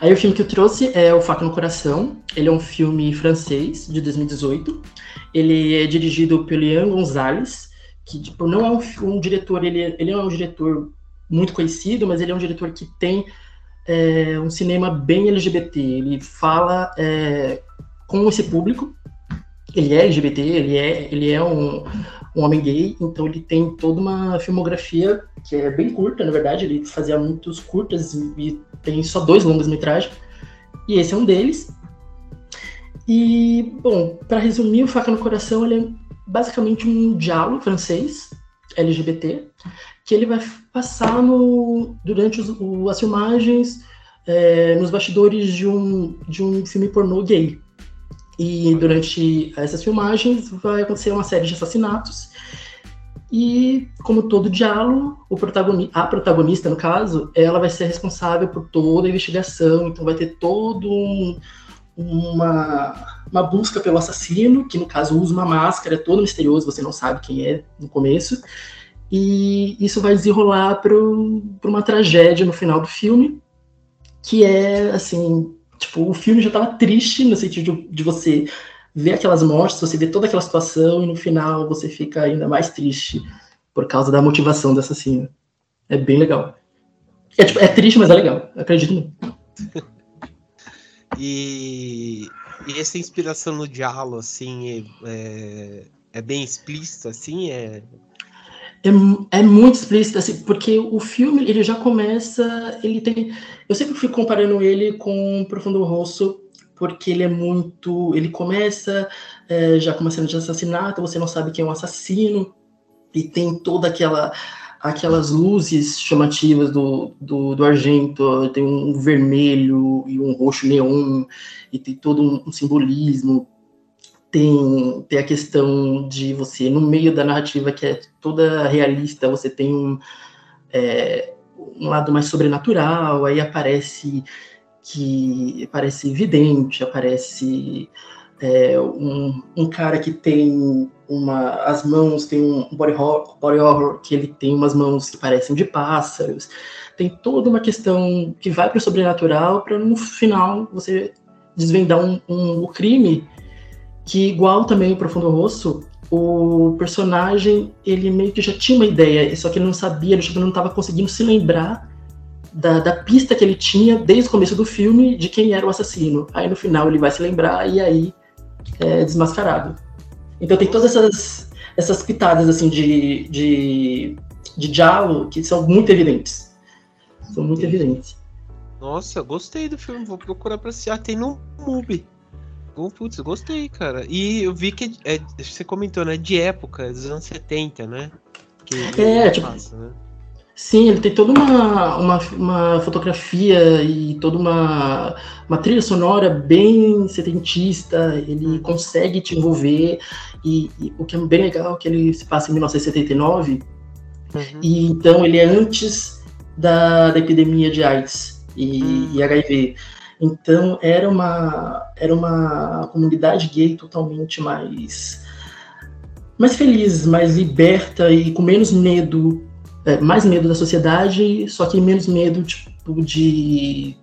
Aí o filme que eu trouxe é O Faca no Coração. Ele é um filme francês, de 2018. Ele é dirigido pelo Ian Gonzalez, que tipo, não é um, um diretor, ele, ele é um diretor muito conhecido, mas ele é um diretor que tem é, um cinema bem LGBT. Ele fala é, com esse público. Ele é LGBT, ele é, ele é um, um homem gay, então ele tem toda uma filmografia que é bem curta, na verdade, ele fazia muitos curtas e tem só dois longas-metragens, e esse é um deles. E, bom, para resumir, o Faca no Coração ele é basicamente um diálogo francês LGBT que ele vai passar no, durante os, o, as filmagens é, nos bastidores de um, de um filme pornô gay. E durante essas filmagens vai acontecer uma série de assassinatos. E, como todo diálogo, o protagonista, a protagonista, no caso, ela vai ser responsável por toda a investigação, então vai ter todo um, uma, uma busca pelo assassino, que no caso usa uma máscara, é todo misterioso, você não sabe quem é no começo. E isso vai desenrolar para uma tragédia no final do filme, que é, assim, Tipo, o filme já tava triste no sentido de, de você ver aquelas mortes, você vê toda aquela situação e no final você fica ainda mais triste por causa da motivação do assassino. É bem legal. É, tipo, é triste, mas é legal. Acredito muito. e, e essa inspiração no diálogo, assim, é, é bem explícita, assim? É, é, é muito explícito, assim, porque o filme, ele já começa, ele tem... Eu sempre fui comparando ele com Profundo Rosso, porque ele é muito... Ele começa é, já com uma cena de assassinato, você não sabe quem é o assassino, e tem toda aquela aquelas luzes chamativas do, do, do, argento, tem um vermelho e um roxo neon, e tem todo um, um simbolismo tem, tem a questão de você, no meio da narrativa que é toda realista, você tem um, é, um lado mais sobrenatural, aí aparece que aparece vidente, aparece é, um, um, cara que tem uma as mãos tem um body horror, body horror que ele tem umas mãos que parecem de pássaros. Tem toda uma questão que vai para o sobrenatural para no final você desvendar um, um, o crime que igual também o Profundo Rosso, o personagem, ele meio que já tinha uma ideia, só que ele não sabia, ele não estava conseguindo se lembrar da, da, pista que ele tinha desde o começo do filme de quem era o assassino. Aí no final ele vai se lembrar e aí é desmascarado. Então tem todas essas, essas pitadas assim de, de, de diálogo que são muito evidentes. São muito evidentes. Nossa, gostei do filme, vou procurar pra assistir. Ah, tem no MUBI. Oh, putz, gostei, cara. E eu vi que é, você comentou, né? De época, dos anos 70, né? Que é, tipo. Passa, né? Sim, ele tem toda uma, uma, uma, fotografia e toda uma, uma trilha sonora bem setentista, ele uhum. consegue te envolver, e, e, o que é bem legal é que ele se passa em 1979, uhum. e então ele é antes da, da epidemia de AIDS e, uhum. e HIV. Então era uma, era uma comunidade gay totalmente mais, mais feliz, mais liberta e com menos medo é, mais medo da sociedade, só que menos medo tipo, de,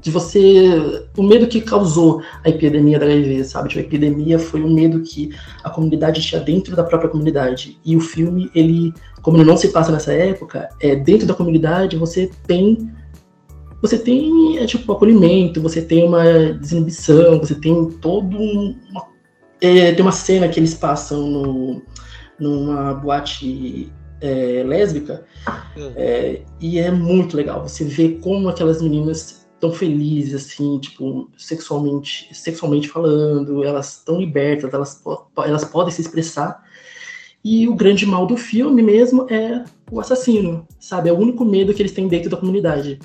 de você. O medo que causou a epidemia da HIV, sabe? Tipo, a epidemia foi um medo que a comunidade tinha dentro da própria comunidade. E o filme, ele, como ele não se passa nessa época, é dentro da comunidade você tem. Você tem, é, tipo, acolhimento, você tem uma desinibição, você tem todo um. Uma, é, tem uma cena que eles passam no, numa boate é, lésbica, hum. é, e é muito legal. Você vê como aquelas meninas estão felizes, assim, tipo, sexualmente, sexualmente falando, elas estão libertas, elas, elas podem se expressar. E o grande mal do filme mesmo é o assassino, sabe? É o único medo que eles têm dentro da comunidade.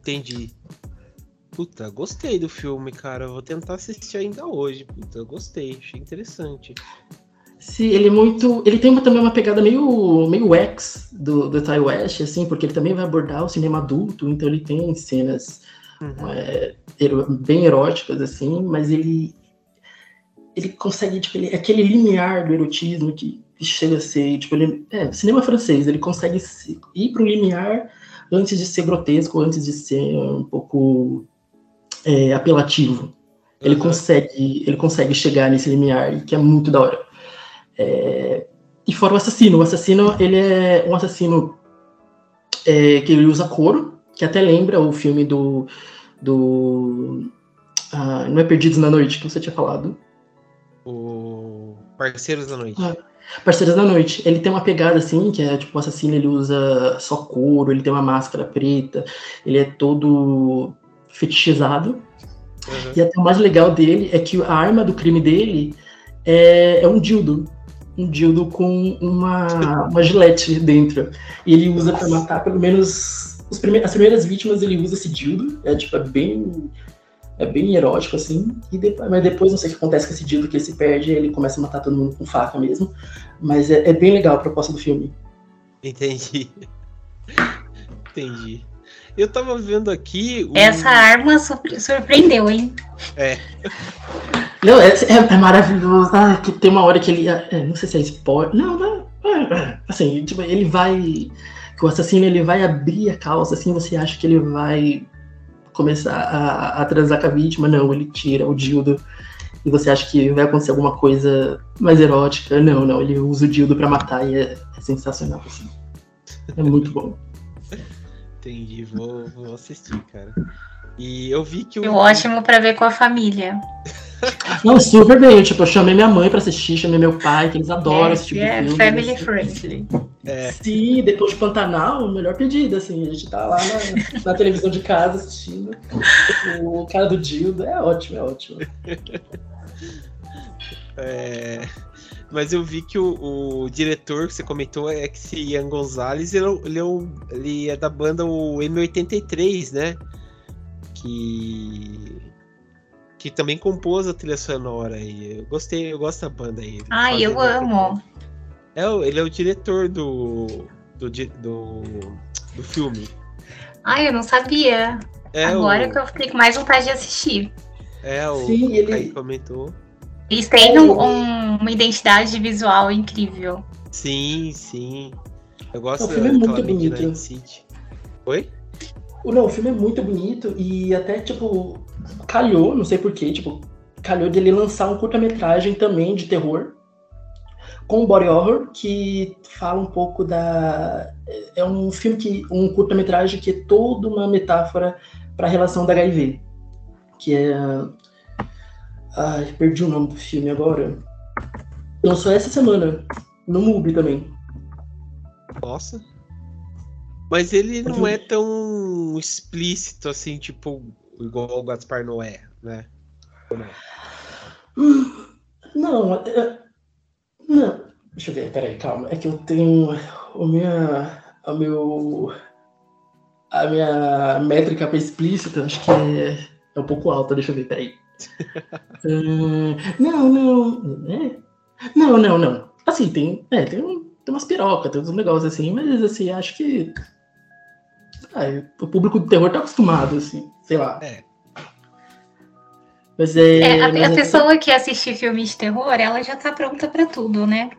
Entendi. Puta, gostei do filme, cara. vou tentar assistir ainda hoje. Puta, gostei, achei interessante. Sim, ele é muito. Ele tem uma, também uma pegada meio, meio X do, do Ty West, assim, porque ele também vai abordar o cinema adulto, então ele tem cenas uhum. é, bem eróticas, assim, mas ele. Ele consegue, tipo, ele, aquele limiar do erotismo que, chega a ser, tipo, ele, é, cinema francês, ele consegue ir para o limiar antes de ser grotesco, antes de ser um pouco é, apelativo. Ele uhum. consegue, ele consegue chegar nesse limiar, que é muito da hora. É, e fora o assassino. O assassino, ele é um assassino é, que ele usa couro, que até lembra o filme do. do ah, não é Perdidos na Noite, que você tinha falado. O Parceiros da Noite. Ah, Parceiros da Noite. Ele tem uma pegada assim, que é tipo, o assassino ele usa só couro, ele tem uma máscara preta, ele é todo fetichizado. Uhum. E até o mais legal dele é que a arma do crime dele é, é um dildo um dildo com uma, uma gilete dentro. E ele usa para matar pelo menos prime as primeiras vítimas ele usa esse dildo. É tipo, é bem. É bem erótico, assim. E depois, mas depois não sei o que acontece com esse dildo que ele se perde ele começa a matar todo mundo com faca mesmo. Mas é, é bem legal a proposta do filme. Entendi. Entendi. Eu tava vendo aqui. Um... Essa arma surpreendeu, hein? É. Não, é, é, é maravilhoso. Ah, que tem uma hora que ele. É, não sei se é spoiler. Não, não. É, é, assim, tipo, ele vai. Que o assassino ele vai abrir a calça, assim, você acha que ele vai começar a, a transar com a vítima. Não, ele tira o dildo. E você acha que vai acontecer alguma coisa mais erótica. Não, não, ele usa o dildo pra matar e é, é sensacional, assim. É muito bom. Entendi, vou, vou assistir, cara. E eu vi que o. É ótimo para ver com a família. Não, super bem. Tipo, eu chamei minha mãe pra assistir, chamei meu pai, que eles adoram é, esse tipo é de filme. family friendly. É. Sim, depois de Pantanal, o melhor pedido, assim. A gente tá lá na, na televisão de casa assistindo. O cara do Dildo. É ótimo, é ótimo. É... Mas eu vi que o, o, diretor que você comentou é que esse Ian Gonzalez, ele, ele, é, ele é da banda o M83, né? Que que também compôs a trilha sonora aí. Eu gostei, eu gosto da banda aí. Ai, eu amo. É, ele é o diretor do do, do, do filme. Ai, eu não sabia. É Agora o... que eu fiquei com mais vontade de assistir. É, o Sim, ele comentou. Eles têm um, um, uma identidade visual incrível. Sim, sim. Eu gosto o filme é muito bonito. City. Oi? Não, o filme é muito bonito e até, tipo, calhou, não sei porquê, tipo, calhou dele lançar um curta-metragem também de terror com body horror que fala um pouco da é um filme que um curta-metragem que é toda uma metáfora para a relação da HIV, que é ai, perdi o nome do filme agora. Lançou essa semana no MUBI também. Nossa. Mas ele não é tão explícito assim, tipo, igual o Gaspar Noé. né? Não, é, não. Deixa eu ver, peraí, calma. É que eu tenho o minha, o meu, a minha métrica explícita, acho que é, é um pouco alta. Deixa eu ver, peraí. uh, não, não, é? não, não, não. Assim, tem, é, tem, tem umas pirocas, tem uns negócios assim, mas assim, acho que ah, o público do terror tá acostumado, assim, sei lá. É. Mas é. é a, mas a é pessoa que assiste filmes de terror, ela já tá pronta para tudo, né?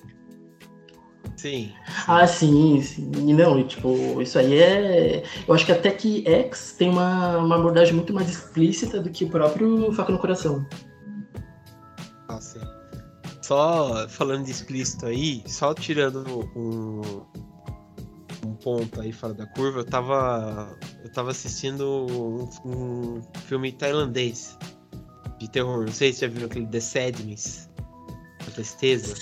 Sim. Ah, sim, sim. Não, e, tipo, isso aí é. Eu acho que até que X tem uma, uma abordagem muito mais explícita do que o próprio Faca no Coração. Ah, sim. Só falando de explícito aí, só tirando um, um ponto aí fora da curva, eu tava. Eu tava assistindo um, um filme tailandês de terror. Não sei se você já viu aquele The Sadness. A tristeza.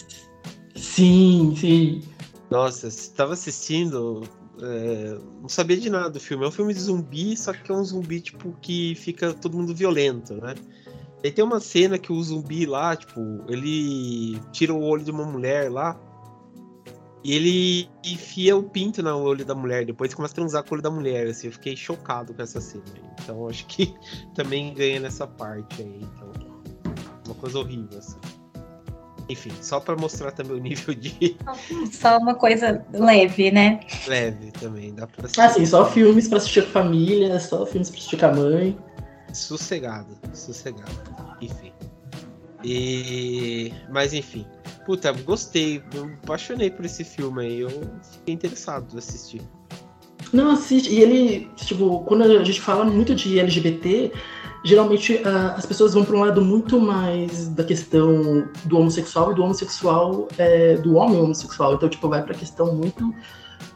Sim, sim. Nossa, estava assistindo, é, não sabia de nada do filme. É um filme de zumbi, só que é um zumbi tipo que fica todo mundo violento, né? E tem uma cena que o zumbi lá, tipo, ele tira o olho de uma mulher lá e ele enfia o pinto no olho da mulher, depois começa a transar com o olho da mulher, assim, eu fiquei chocado com essa cena. Então acho que também ganha nessa parte aí, então uma coisa horrível assim. Enfim, só para mostrar também o nível de. Só uma coisa leve, né? Leve também, dá pra assistir. Ah, sim, só filmes para assistir com a família, só filmes pra assistir com a mãe. Sossegado, sossegado. Enfim. E. Mas enfim. Puta, gostei. Me apaixonei por esse filme aí. Eu fiquei interessado em assistir. Não, assiste. E ele, tipo, quando a gente fala muito de LGBT, geralmente uh, as pessoas vão para um lado muito mais da questão do homossexual e do homossexual, é, do homem homossexual. Então, tipo, vai para a questão muito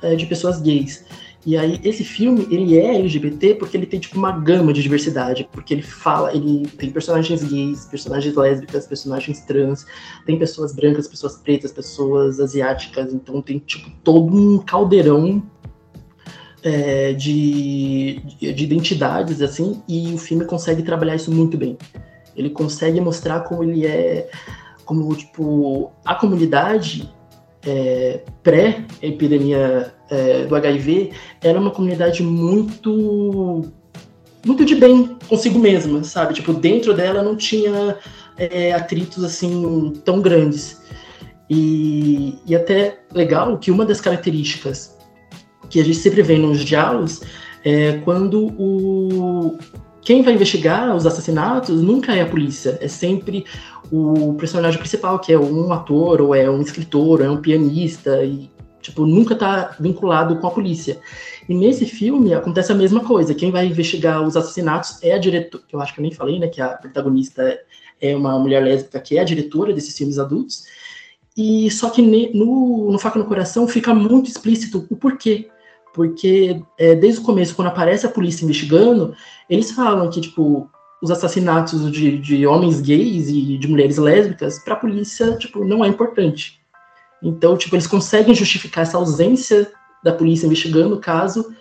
é, de pessoas gays. E aí, esse filme, ele é LGBT porque ele tem, tipo, uma gama de diversidade. Porque ele fala, ele tem personagens gays, personagens lésbicas, personagens trans, tem pessoas brancas, pessoas pretas, pessoas asiáticas. Então, tem, tipo, todo um caldeirão é, de, de identidades, assim, e o filme consegue trabalhar isso muito bem. Ele consegue mostrar como ele é, como, tipo, a comunidade é, pré-epidemia é, do HIV era uma comunidade muito muito de bem consigo mesma, sabe? Tipo, dentro dela não tinha é, atritos assim tão grandes. E, e até legal que uma das características que a gente sempre vê nos diálogos é quando o quem vai investigar os assassinatos nunca é a polícia, é sempre o personagem principal, que é um ator, ou é um escritor, ou é um pianista, e tipo, nunca tá vinculado com a polícia. E nesse filme acontece a mesma coisa. Quem vai investigar os assassinatos é a diretora, que eu acho que eu nem falei, né, que a protagonista é uma mulher lésbica que é a diretora desses filmes adultos. E só que no, no Faca no Coração fica muito explícito o porquê porque é, desde o começo, quando aparece a polícia investigando, eles falam que, tipo, os assassinatos de, de homens gays e de mulheres lésbicas, para a polícia, tipo, não é importante. Então, tipo, eles conseguem justificar essa ausência da polícia investigando o caso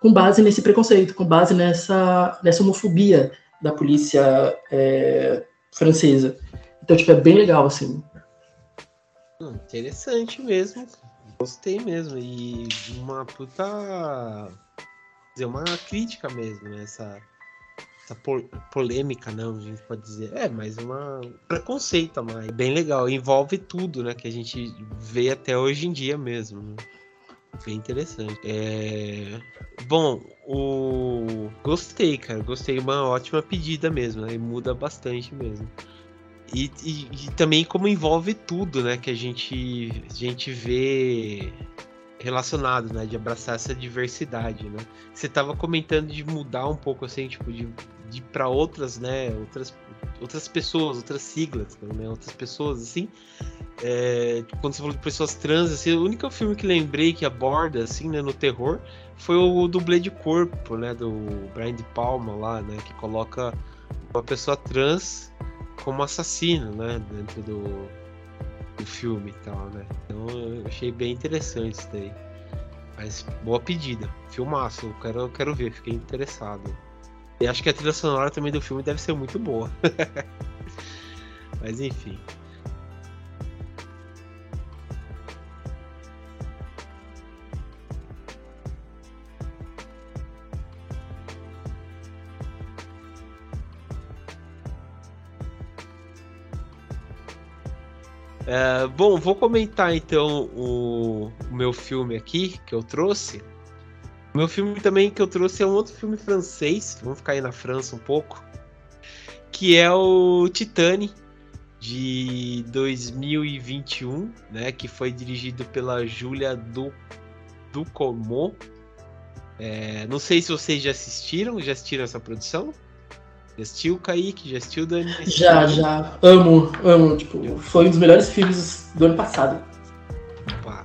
com base nesse preconceito, com base nessa, nessa homofobia da polícia é, francesa. Então, tipo, é bem legal, assim. Hum, interessante mesmo. Gostei mesmo. E uma puta. dizer, uma crítica mesmo, né? Essa, essa polêmica, não, a gente pode dizer. É, mas uma preconceito a mais. Bem legal. Envolve tudo, né? Que a gente vê até hoje em dia mesmo. Né? Bem interessante. É... Bom, o. Gostei, cara. Gostei. Uma ótima pedida mesmo, né? E muda bastante mesmo. E, e, e, também como envolve tudo, né? Que a gente, a gente vê relacionado, né? De abraçar essa diversidade, né? Você estava comentando de mudar um pouco, assim, tipo, de, de para outras, né? Outras, outras pessoas, outras siglas, né? Outras pessoas, assim. É, quando você falou de pessoas trans, assim, o único filme que lembrei que aborda, assim, né? No terror, foi o dublê de corpo, né? Do Brian de Palma lá, né? Que coloca uma pessoa trans como assassino, né? Dentro do, do filme e tal, né? Então eu achei bem interessante isso daí. Mas boa pedida. Filmaço, eu quero, eu quero ver, fiquei interessado. E acho que a trilha sonora também do filme deve ser muito boa. Mas enfim. É, bom, vou comentar então o, o, meu filme aqui que eu trouxe. O meu filme também que eu trouxe é um outro filme francês, vamos ficar aí na França um pouco, que é o Titane de 2021, né, que foi dirigido pela Julia du Ducomo. É, não sei se vocês já assistiram, já assistiram essa produção? Já assistiu, Kaique? Já assistiu, Dani? Já, já. Amo, amo. Tipo, foi um dos melhores filmes do ano passado. Opa.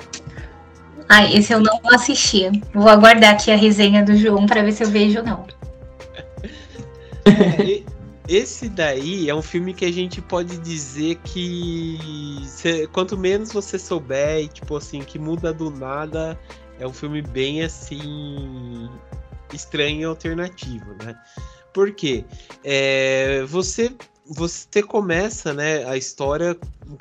Ai, esse eu não assisti. Vou aguardar aqui a resenha do João para ver se eu vejo ou não. esse daí é um filme que a gente pode dizer que quanto menos você souber e tipo assim que muda do nada, é um filme bem assim estranho e alternativo, né? Porque é, você você começa, né, a história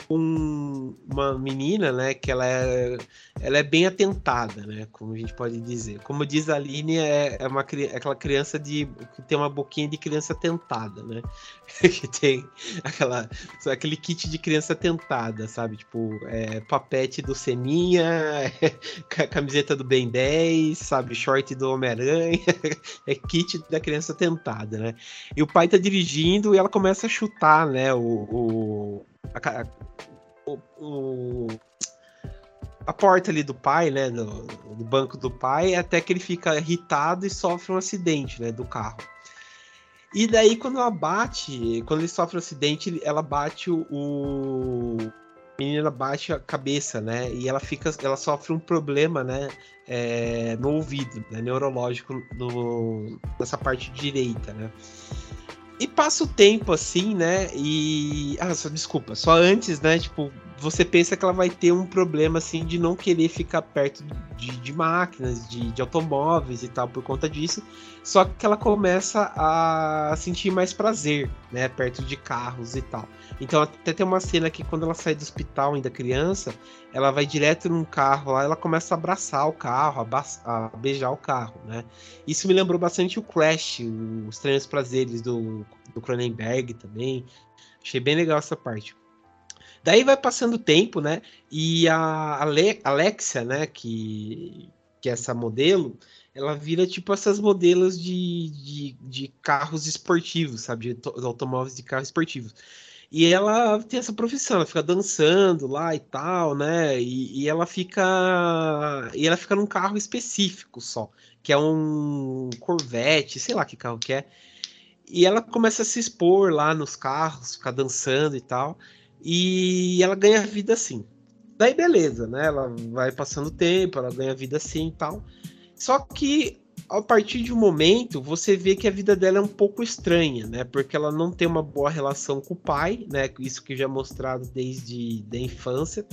com uma menina, né, que ela é, ela é bem atentada, né, como a gente pode dizer. Como diz a Aline, é, é, uma, é aquela criança de que tem uma boquinha de criança tentada, né, que tem aquela, aquele kit de criança tentada, sabe, tipo, é, papete do Seninha, é, camiseta do Ben 10, sabe, short do Homem-Aranha, é kit da criança tentada, né. E o pai tá dirigindo e ela começa a chutar, né, o, o, a, o, o, a porta ali do pai, né, do, do, banco do pai, até que ele fica irritado e sofre um acidente, né, do carro. E daí quando ela bate, quando ele sofre um acidente, ela bate o, o a menina bate a cabeça, né? E ela fica, ela sofre um problema, né? É, no ouvido, né, neurológico no, nessa parte direita, né? E passa o tempo assim, né? E. Ah, só, desculpa, só antes, né? Tipo, você pensa que ela vai ter um problema assim de não querer ficar perto de, de máquinas, de, de, automóveis e tal por conta disso. Só que ela começa a sentir mais prazer, né, perto de carros e tal. Então até tem uma cena que quando ela sai do hospital ainda criança, ela vai direto num carro lá, ela começa a abraçar o carro, a, a beijar o carro, né? Isso me lembrou bastante o Crash, os Estranhos Prazeres do, do Cronenberg também. Achei bem legal essa parte. Daí vai passando o tempo, né? E a Ale Alexia, né? Que, que é essa modelo, ela vira tipo essas modelos de, de, de carros esportivos, sabe? De automóveis de carros esportivos. E ela tem essa profissão, ela fica dançando lá e tal, né? E, e, ela fica. E ela fica num carro específico só, que é um Corvette, sei lá que carro que é. E ela começa a se expor lá nos carros, ficar dançando e tal. E ela ganha vida assim. Daí beleza, né? Ela vai passando tempo, ela ganha vida assim e tal. Só que a partir de um momento você vê que a vida dela é um pouco estranha, né? Porque ela não tem uma boa relação com o pai, né? Isso que já é mostrado desde a infância.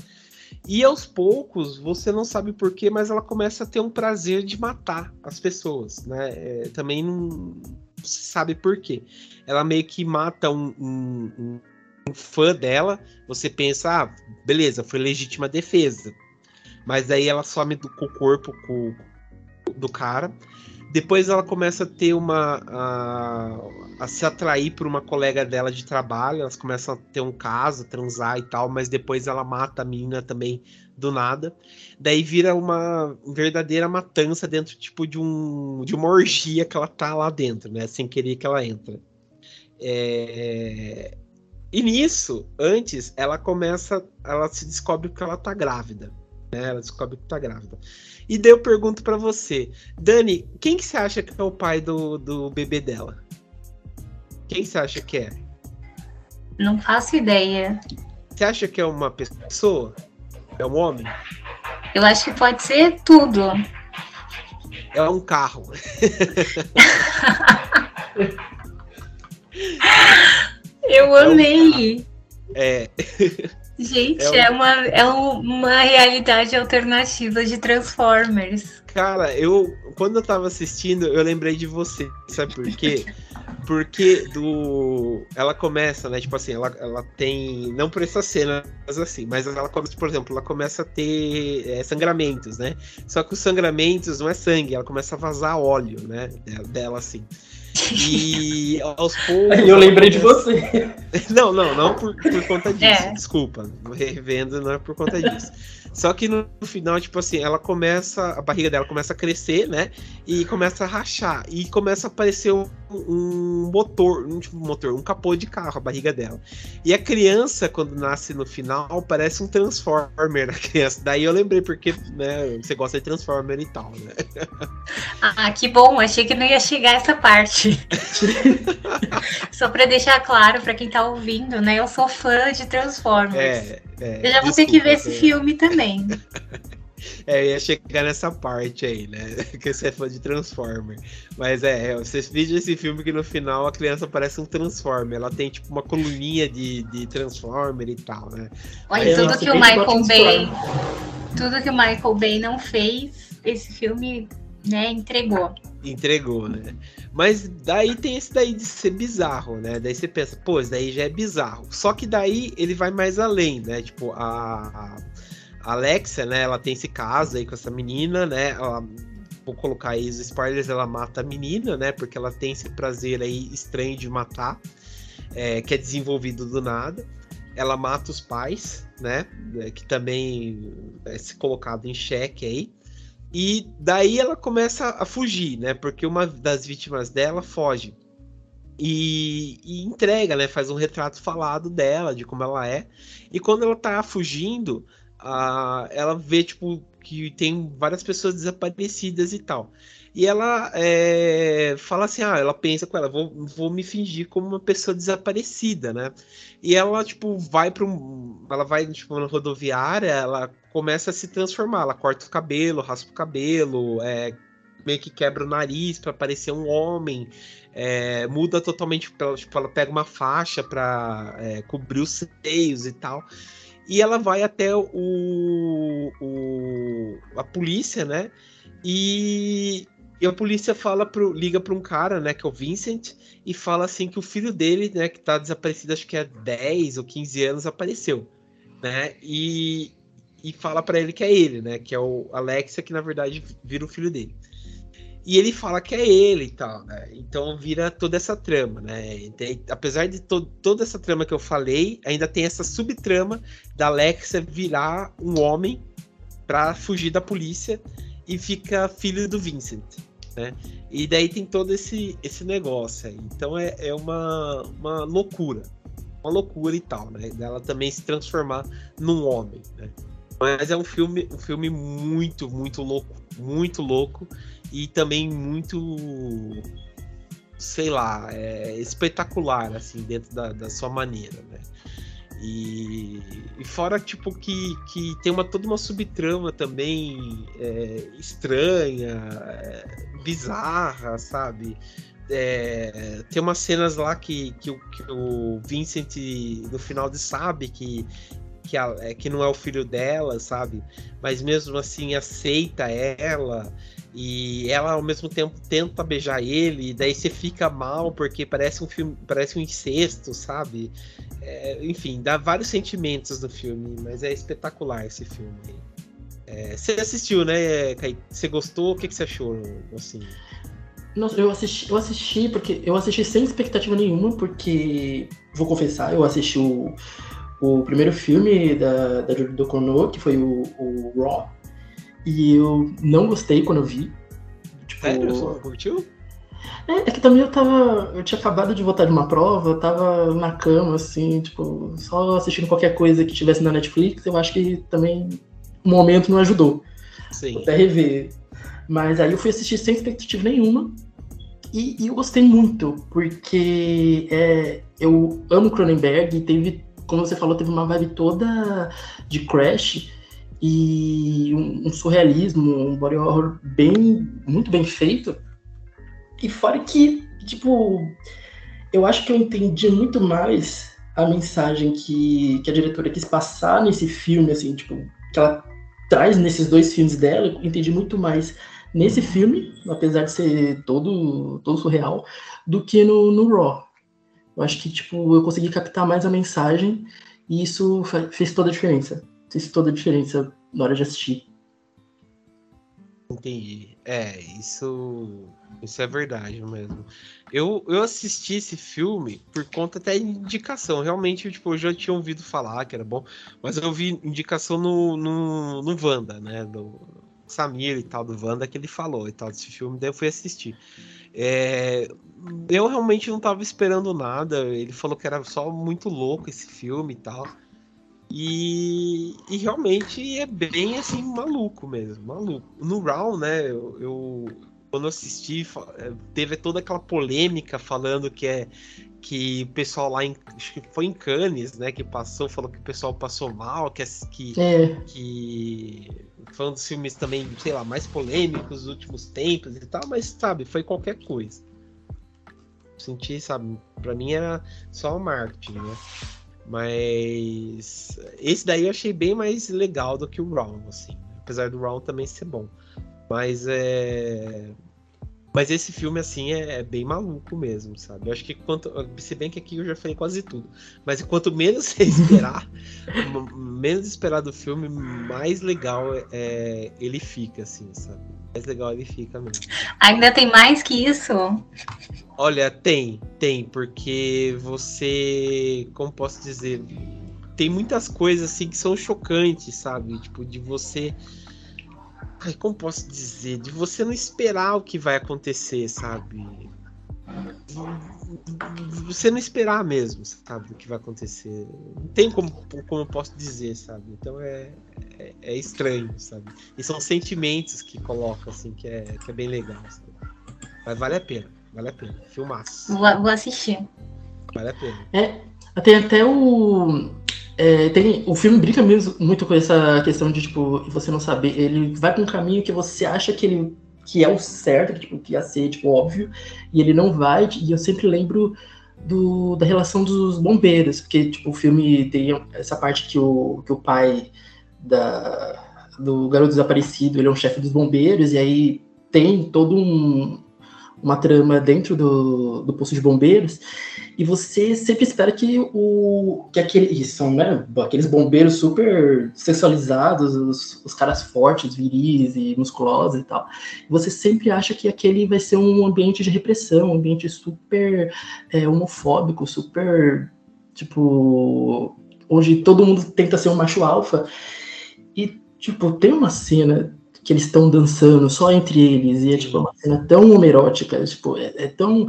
E aos poucos, você não sabe porquê, mas ela começa a ter um prazer de matar as pessoas, né? É, também não se sabe porquê. Ela meio que mata um, um, fã dela, você pensa, ah, beleza, foi legítima defesa. Mas aí ela some do, com o corpo com, do cara. Depois ela começa a ter uma. a, a se atrair por uma colega dela de trabalho. Elas começam a ter um caso, transar e tal, mas depois ela mata a menina também do nada. Daí vira uma verdadeira matança dentro, tipo, de, um, de uma orgia que ela tá lá dentro, né? Sem querer que ela entra. É, e nisso, antes, ela começa, ela se descobre que ela tá grávida. Né? Ela descobre que tá grávida. E daí eu pergunto para você, Dani, quem que você acha que é o pai do, do bebê dela? Quem você acha que é? Não faço ideia. Você acha que é uma pessoa? É um homem? Eu acho que pode ser tudo. É um carro. Eu amei. É. Gente, é, um... é, uma, é uma realidade alternativa de Transformers. Cara, eu quando eu tava assistindo, eu lembrei de você, sabe por quê? Porque do. Ela começa, né? Tipo assim, ela, ela tem. Não por essas cenas assim, mas ela começa, por exemplo, ela começa a ter é, sangramentos, né? Só que os sangramentos não é sangue, ela começa a vazar óleo, né? Dela, assim. E aos poucos. Eu lembrei de você. Não, não, não por, por conta disso. É. Desculpa. Revendo não é por conta disso. Só que no final, tipo assim, ela começa, a barriga dela começa a crescer, né? E começa a rachar. E começa a aparecer um, um motor, um tipo motor, um capô de carro, a barriga dela. E a criança, quando nasce no final, parece um Transformer a criança. Daí eu lembrei, porque né, você gosta de Transformer e tal, né? Ah, que bom, achei que não ia chegar essa parte. Só para deixar claro para quem tá ouvindo, né? Eu sou fã de Transformers. É, é, eu já vou ter que ver esse filme também. É, eu ia chegar nessa parte aí, né? Que você é fã de Transformer. Mas é, é vocês viram esse filme que no final a criança parece um Transformer. Ela tem tipo uma coluninha de, de Transformer e tal, né? Olha, aí, tudo que o Michael Bay. Tudo que o Michael Bay não fez, esse filme, né, entregou. Entregou, né? Mas daí tem esse daí de ser bizarro, né? Daí você pensa, pô, isso daí já é bizarro. Só que daí ele vai mais além, né? Tipo, a, Alexia, né? Ela tem esse caso aí com essa menina, né? Ela, vou colocar aí os spoilers, ela mata a menina, né? Porque ela tem esse prazer aí estranho de matar, é, que é desenvolvido do nada. Ela mata os pais, né? Que também é se colocado em xeque aí. E daí ela começa a fugir, né? Porque uma das vítimas dela foge. E, e, entrega, né? Faz um retrato falado dela, de como ela é. E quando ela tá fugindo, uh, ela vê, tipo, que tem várias pessoas desaparecidas e tal. E ela é, fala assim, ah, ela pensa com ela, vou, vou me fingir como uma pessoa desaparecida, né? E ela, tipo, vai para um. Ela vai, tipo, na rodoviária, ela começa a se transformar. Ela corta o cabelo, raspa o cabelo, é, meio que quebra o nariz para parecer um homem. É, muda totalmente, tipo, ela pega uma faixa para é, cobrir os seios e tal. E ela vai até o, o a polícia, né? E, e a polícia fala pro, liga para um cara, né, que é o Vincent, e fala assim que o filho dele, né, que tá desaparecido, acho que há 10 ou 15 anos, apareceu, né? E, e fala para ele que é ele, né, que é o Alexia, que na verdade vira o filho dele. E ele fala que é ele e tal, né? Então vira toda essa trama, né? Tem, apesar de to toda essa trama que eu falei, ainda tem essa subtrama da Alexia virar um homem para fugir da polícia e fica filho do Vincent né? E daí tem todo esse, esse negócio aí. Então é, é uma, uma loucura. Uma loucura e tal, né? Dela também se transformar num homem, né? Mas é um filme, um filme muito, muito louco. Muito louco. E também muito. Sei lá, é espetacular, assim, dentro da, da sua maneira, né? E, e, fora, tipo, que, que tem uma, toda uma subtrama também é, estranha, é, bizarra, sabe? É, tem umas cenas lá que, que, que, o Vincent no final de sabe que, que, a, é, que não é o filho dela, sabe? Mas mesmo assim aceita ela e ela ao mesmo tempo tenta beijar ele, e daí você fica mal porque parece um filme, parece um incesto, sabe? É, enfim, dá vários sentimentos no filme, mas é espetacular esse filme. É, você assistiu, né, Kaique? Você gostou? O que, que você achou? Assim? Nossa, eu assisti, eu assisti porque eu assisti sem expectativa nenhuma, porque vou confessar, eu assisti o, o primeiro filme da, da Ducournau, que foi o, o Raw, e eu não gostei quando eu vi. Tipo, Sério? Você não curtiu? É, é, que também eu tava. Eu tinha acabado de voltar de uma prova, eu tava na cama, assim, tipo, só assistindo qualquer coisa que tivesse na Netflix, eu acho que também o momento não ajudou. Sim. Vou até rever. Mas aí eu fui assistir sem expectativa nenhuma. E, e eu gostei muito, porque é, eu amo Cronenberg e teve, como você falou, teve uma vibe toda de Crash e um, um surrealismo, um body horror bem, muito bem feito. E fora que, tipo, eu acho que eu entendi muito mais a mensagem que, que a diretora quis passar nesse filme, assim, tipo, que ela traz nesses dois filmes dela, eu entendi muito mais nesse filme, apesar de ser todo, todo surreal, do que no, no Raw. Eu acho que, tipo, eu consegui captar mais a mensagem e isso fez toda a diferença. Fez toda a diferença na hora de assistir. Entendi. É, isso, isso é verdade mesmo. Eu, eu assisti esse filme por conta até de indicação. Realmente, tipo, eu já tinha ouvido falar que era bom, mas eu vi indicação no, no, no Wanda, né? Do Samir e tal, do Wanda, que ele falou e tal desse filme, daí eu fui assistir. É, eu realmente não tava esperando nada. Ele falou que era só muito louco esse filme e tal. E, e, realmente é bem assim, maluco mesmo, maluco. No Round, né, eu, eu, quando assisti, é, teve toda aquela polêmica falando que é que o pessoal lá em, acho que foi em Cannes, né, que passou, falou que o pessoal passou mal, que que, é. que foi um dos filmes também, sei lá, mais polêmicos dos últimos tempos e tal, mas sabe, foi qualquer coisa. Senti, sabe, para mim era só o marketing, né? Mas esse daí eu achei bem mais legal do que o Round, assim. Apesar do Round também ser bom. Mas é. Mas esse filme, assim, é, é, bem maluco mesmo, sabe? Eu acho que quanto. Se bem que aqui eu já falei quase tudo. Mas quanto menos você esperar, menos esperar do filme, mais legal é, ele fica, assim, sabe? Mais legal ele fica mesmo. Ainda tem mais que isso? Olha, tem, tem, porque você, como posso dizer, tem muitas coisas assim que são chocantes, sabe? Tipo, de você. Ai, como posso dizer? De você não esperar o que vai acontecer, sabe? Você não esperar mesmo, sabe? O que vai acontecer. Não tem como, como eu posso dizer, sabe? Então é, é, é estranho, sabe? E são sentimentos que coloca, assim, que é, que é bem legal, sabe? Mas vale a pena. Vale a pena. Filmaço. Vou, vou assistir. Vale a pena. É, tem até o. É, tem, o filme brinca mesmo muito com essa questão de, tipo, você não saber. Ele vai para um caminho que você acha que ele que é o certo, que, tipo, que ia ser, tipo, óbvio, e ele não vai, e eu sempre lembro do, da relação dos bombeiros, porque, tipo, o filme tem essa parte que o, que o pai da, do garoto desaparecido, ele é um chefe dos bombeiros, e aí tem todo um, uma trama dentro do, do posto de bombeiros e você sempre espera que o que aquele são né, aqueles bombeiros super sexualizados, os, os caras fortes, viris e musculosos e tal. Você sempre acha que aquele vai ser um ambiente de repressão, um ambiente super é, homofóbico, super tipo onde todo mundo tenta ser um macho alfa. E tipo tem uma cena que eles estão dançando só entre eles, e é tipo uma cena tão homerótica, tipo, é, é tão,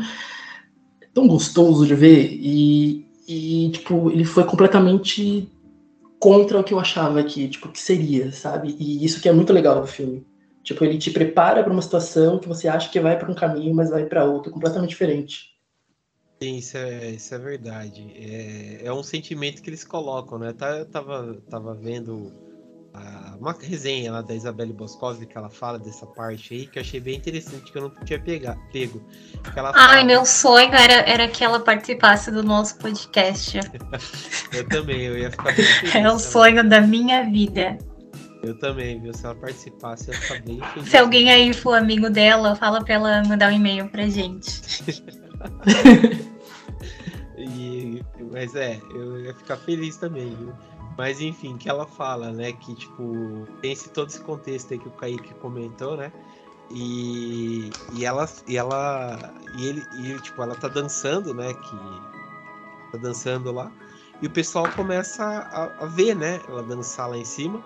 é tão gostoso de ver, e, e, tipo, ele foi completamente contra o que eu achava que, tipo, que seria, sabe? E isso que é muito legal do filme. Tipo, ele te prepara para uma situação que você acha que vai para um caminho, mas vai para outro, completamente diferente. Sim, isso é, isso é verdade. É, é um sentimento que eles colocam, né? Tá, eu tava, tava vendo uma resenha lá da Isabelle Boscovi que ela fala dessa parte aí, que eu achei bem interessante, que eu não tinha pegar, pego. Ela fala... Ai, meu sonho era, era que ela participasse do nosso podcast. eu também, eu ia ficar feliz. É o sonho da minha vida. Eu também, viu? Se ela participasse, eu ia ficar bem feliz. Se alguém aí for amigo dela, fala pra ela mandar um e-mail pra gente. e, mas é, eu ia ficar feliz também, viu? Mas enfim, que ela fala, né, que tipo, tem esse, todo esse contexto aí que o Kaique comentou, né? E, e ela e ela e ele e, tipo, ela tá dançando, né, que tá dançando lá. E o pessoal começa a, a ver, né, ela dançar lá em cima.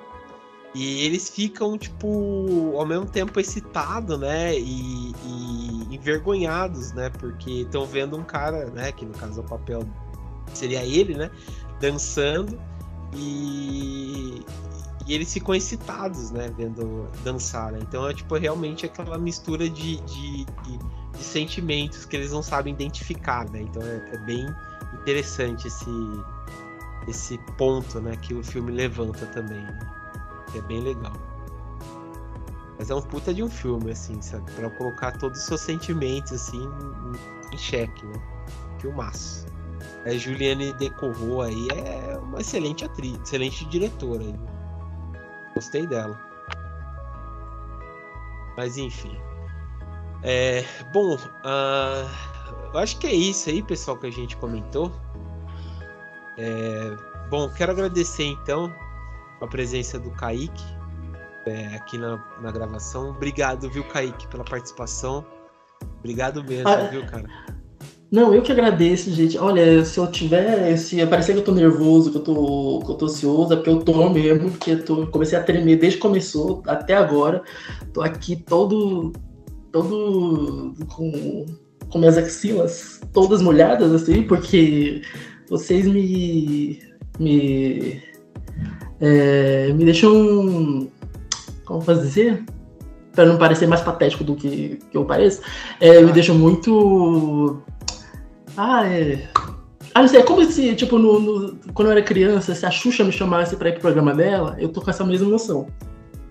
E eles ficam, tipo, ao mesmo tempo excitados, né? E, e envergonhados, né? Porque estão vendo um cara, né? Que no caso é o papel seria ele, né? Dançando e, e eles ficam excitados, né, vendo dançar. Né? Então é tipo realmente aquela mistura de, de, de, de sentimentos que eles não sabem identificar, né? Então é, é, bem interessante esse esse ponto, né, que o filme levanta também. Né? É bem legal. Mas é um puta de um filme, assim, sabe? Pra colocar todos os seus sentimentos, assim, em, xeque, né? Filmaço. A Juliane Decorro aí é uma excelente atriz, excelente diretora. Aí. Gostei dela. Mas enfim. É, bom, uh, eu acho que é isso aí, pessoal, que a gente comentou. É, bom, quero agradecer então a presença do Kaique é, aqui na, na gravação. Obrigado, viu, Kaique, pela participação. Obrigado mesmo, ah, viu, cara? Não, eu que agradeço, gente. Olha, se eu tiver, se parecer que eu tô nervoso, que eu tô, que eu tô ansioso, é porque eu tô mesmo, porque eu tô, comecei a tremer desde que começou até agora. Tô aqui todo, todo com, com minhas axilas todas molhadas, assim, porque vocês me, me, é, me deixam, como dizer? Para não parecer mais patético do que, que eu pareço, é, me ah. deixam muito ah, é. Ah, não sei, é como se, tipo, no, no, quando eu era criança, se a Xuxa me chamasse pra ir pro programa dela, eu tô com essa mesma emoção.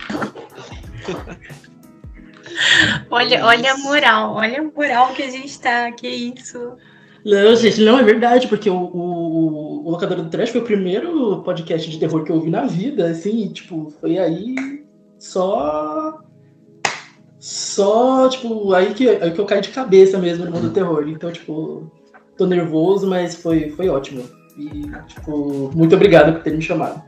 olha, olha a moral, olha a moral que a gente tá, que isso. Não, gente, não é verdade, porque o, o, o Locadora do Trash foi o primeiro podcast de terror que eu ouvi na vida, assim, tipo, foi aí só. Só, tipo, aí que, aí que eu caí de cabeça mesmo no mundo do terror. Então, tipo, tô nervoso, mas foi, foi ótimo. E, tipo, muito obrigado por ter me chamado.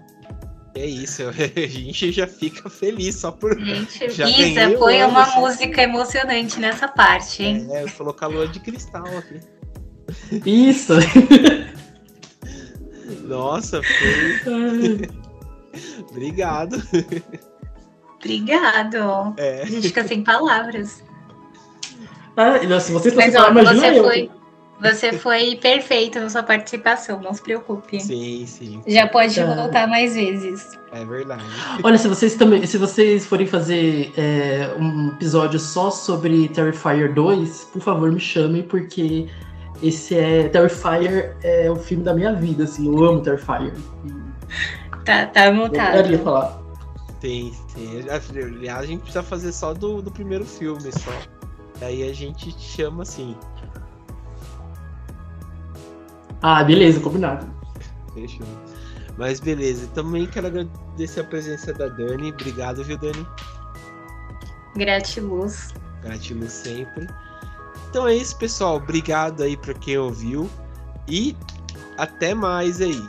É isso, a gente já fica feliz só por. Gente, já Isa, põe uma assim. música emocionante nessa parte, hein? É, eu colocar lua de cristal aqui. Isso! Nossa, foi. Obrigado. Obrigado. É. A gente fica sem palavras. Ah, se vocês fossem falar, imagina você eu. Foi... Você foi perfeito na sua participação, não se preocupe. Sim, sim. Já pode tá. voltar mais vezes. É verdade. Olha, se vocês também, se vocês forem fazer é, um episódio só sobre Terrifier 2, por favor me chamem, porque esse é. Terrifier é o filme da minha vida, assim, eu amo Terrifier. Tá, tá anotado. Eu queria falar. Tem, tem. Aliás, a gente precisa fazer só do, do primeiro filme só. Aí a gente chama assim. Ah, beleza, combinado. Fechou. Mas beleza, também quero agradecer a presença da Dani. Obrigado, viu, Dani? Gratiluz. Gratiluz sempre. Então é isso, pessoal. Obrigado aí para quem ouviu. E até mais aí.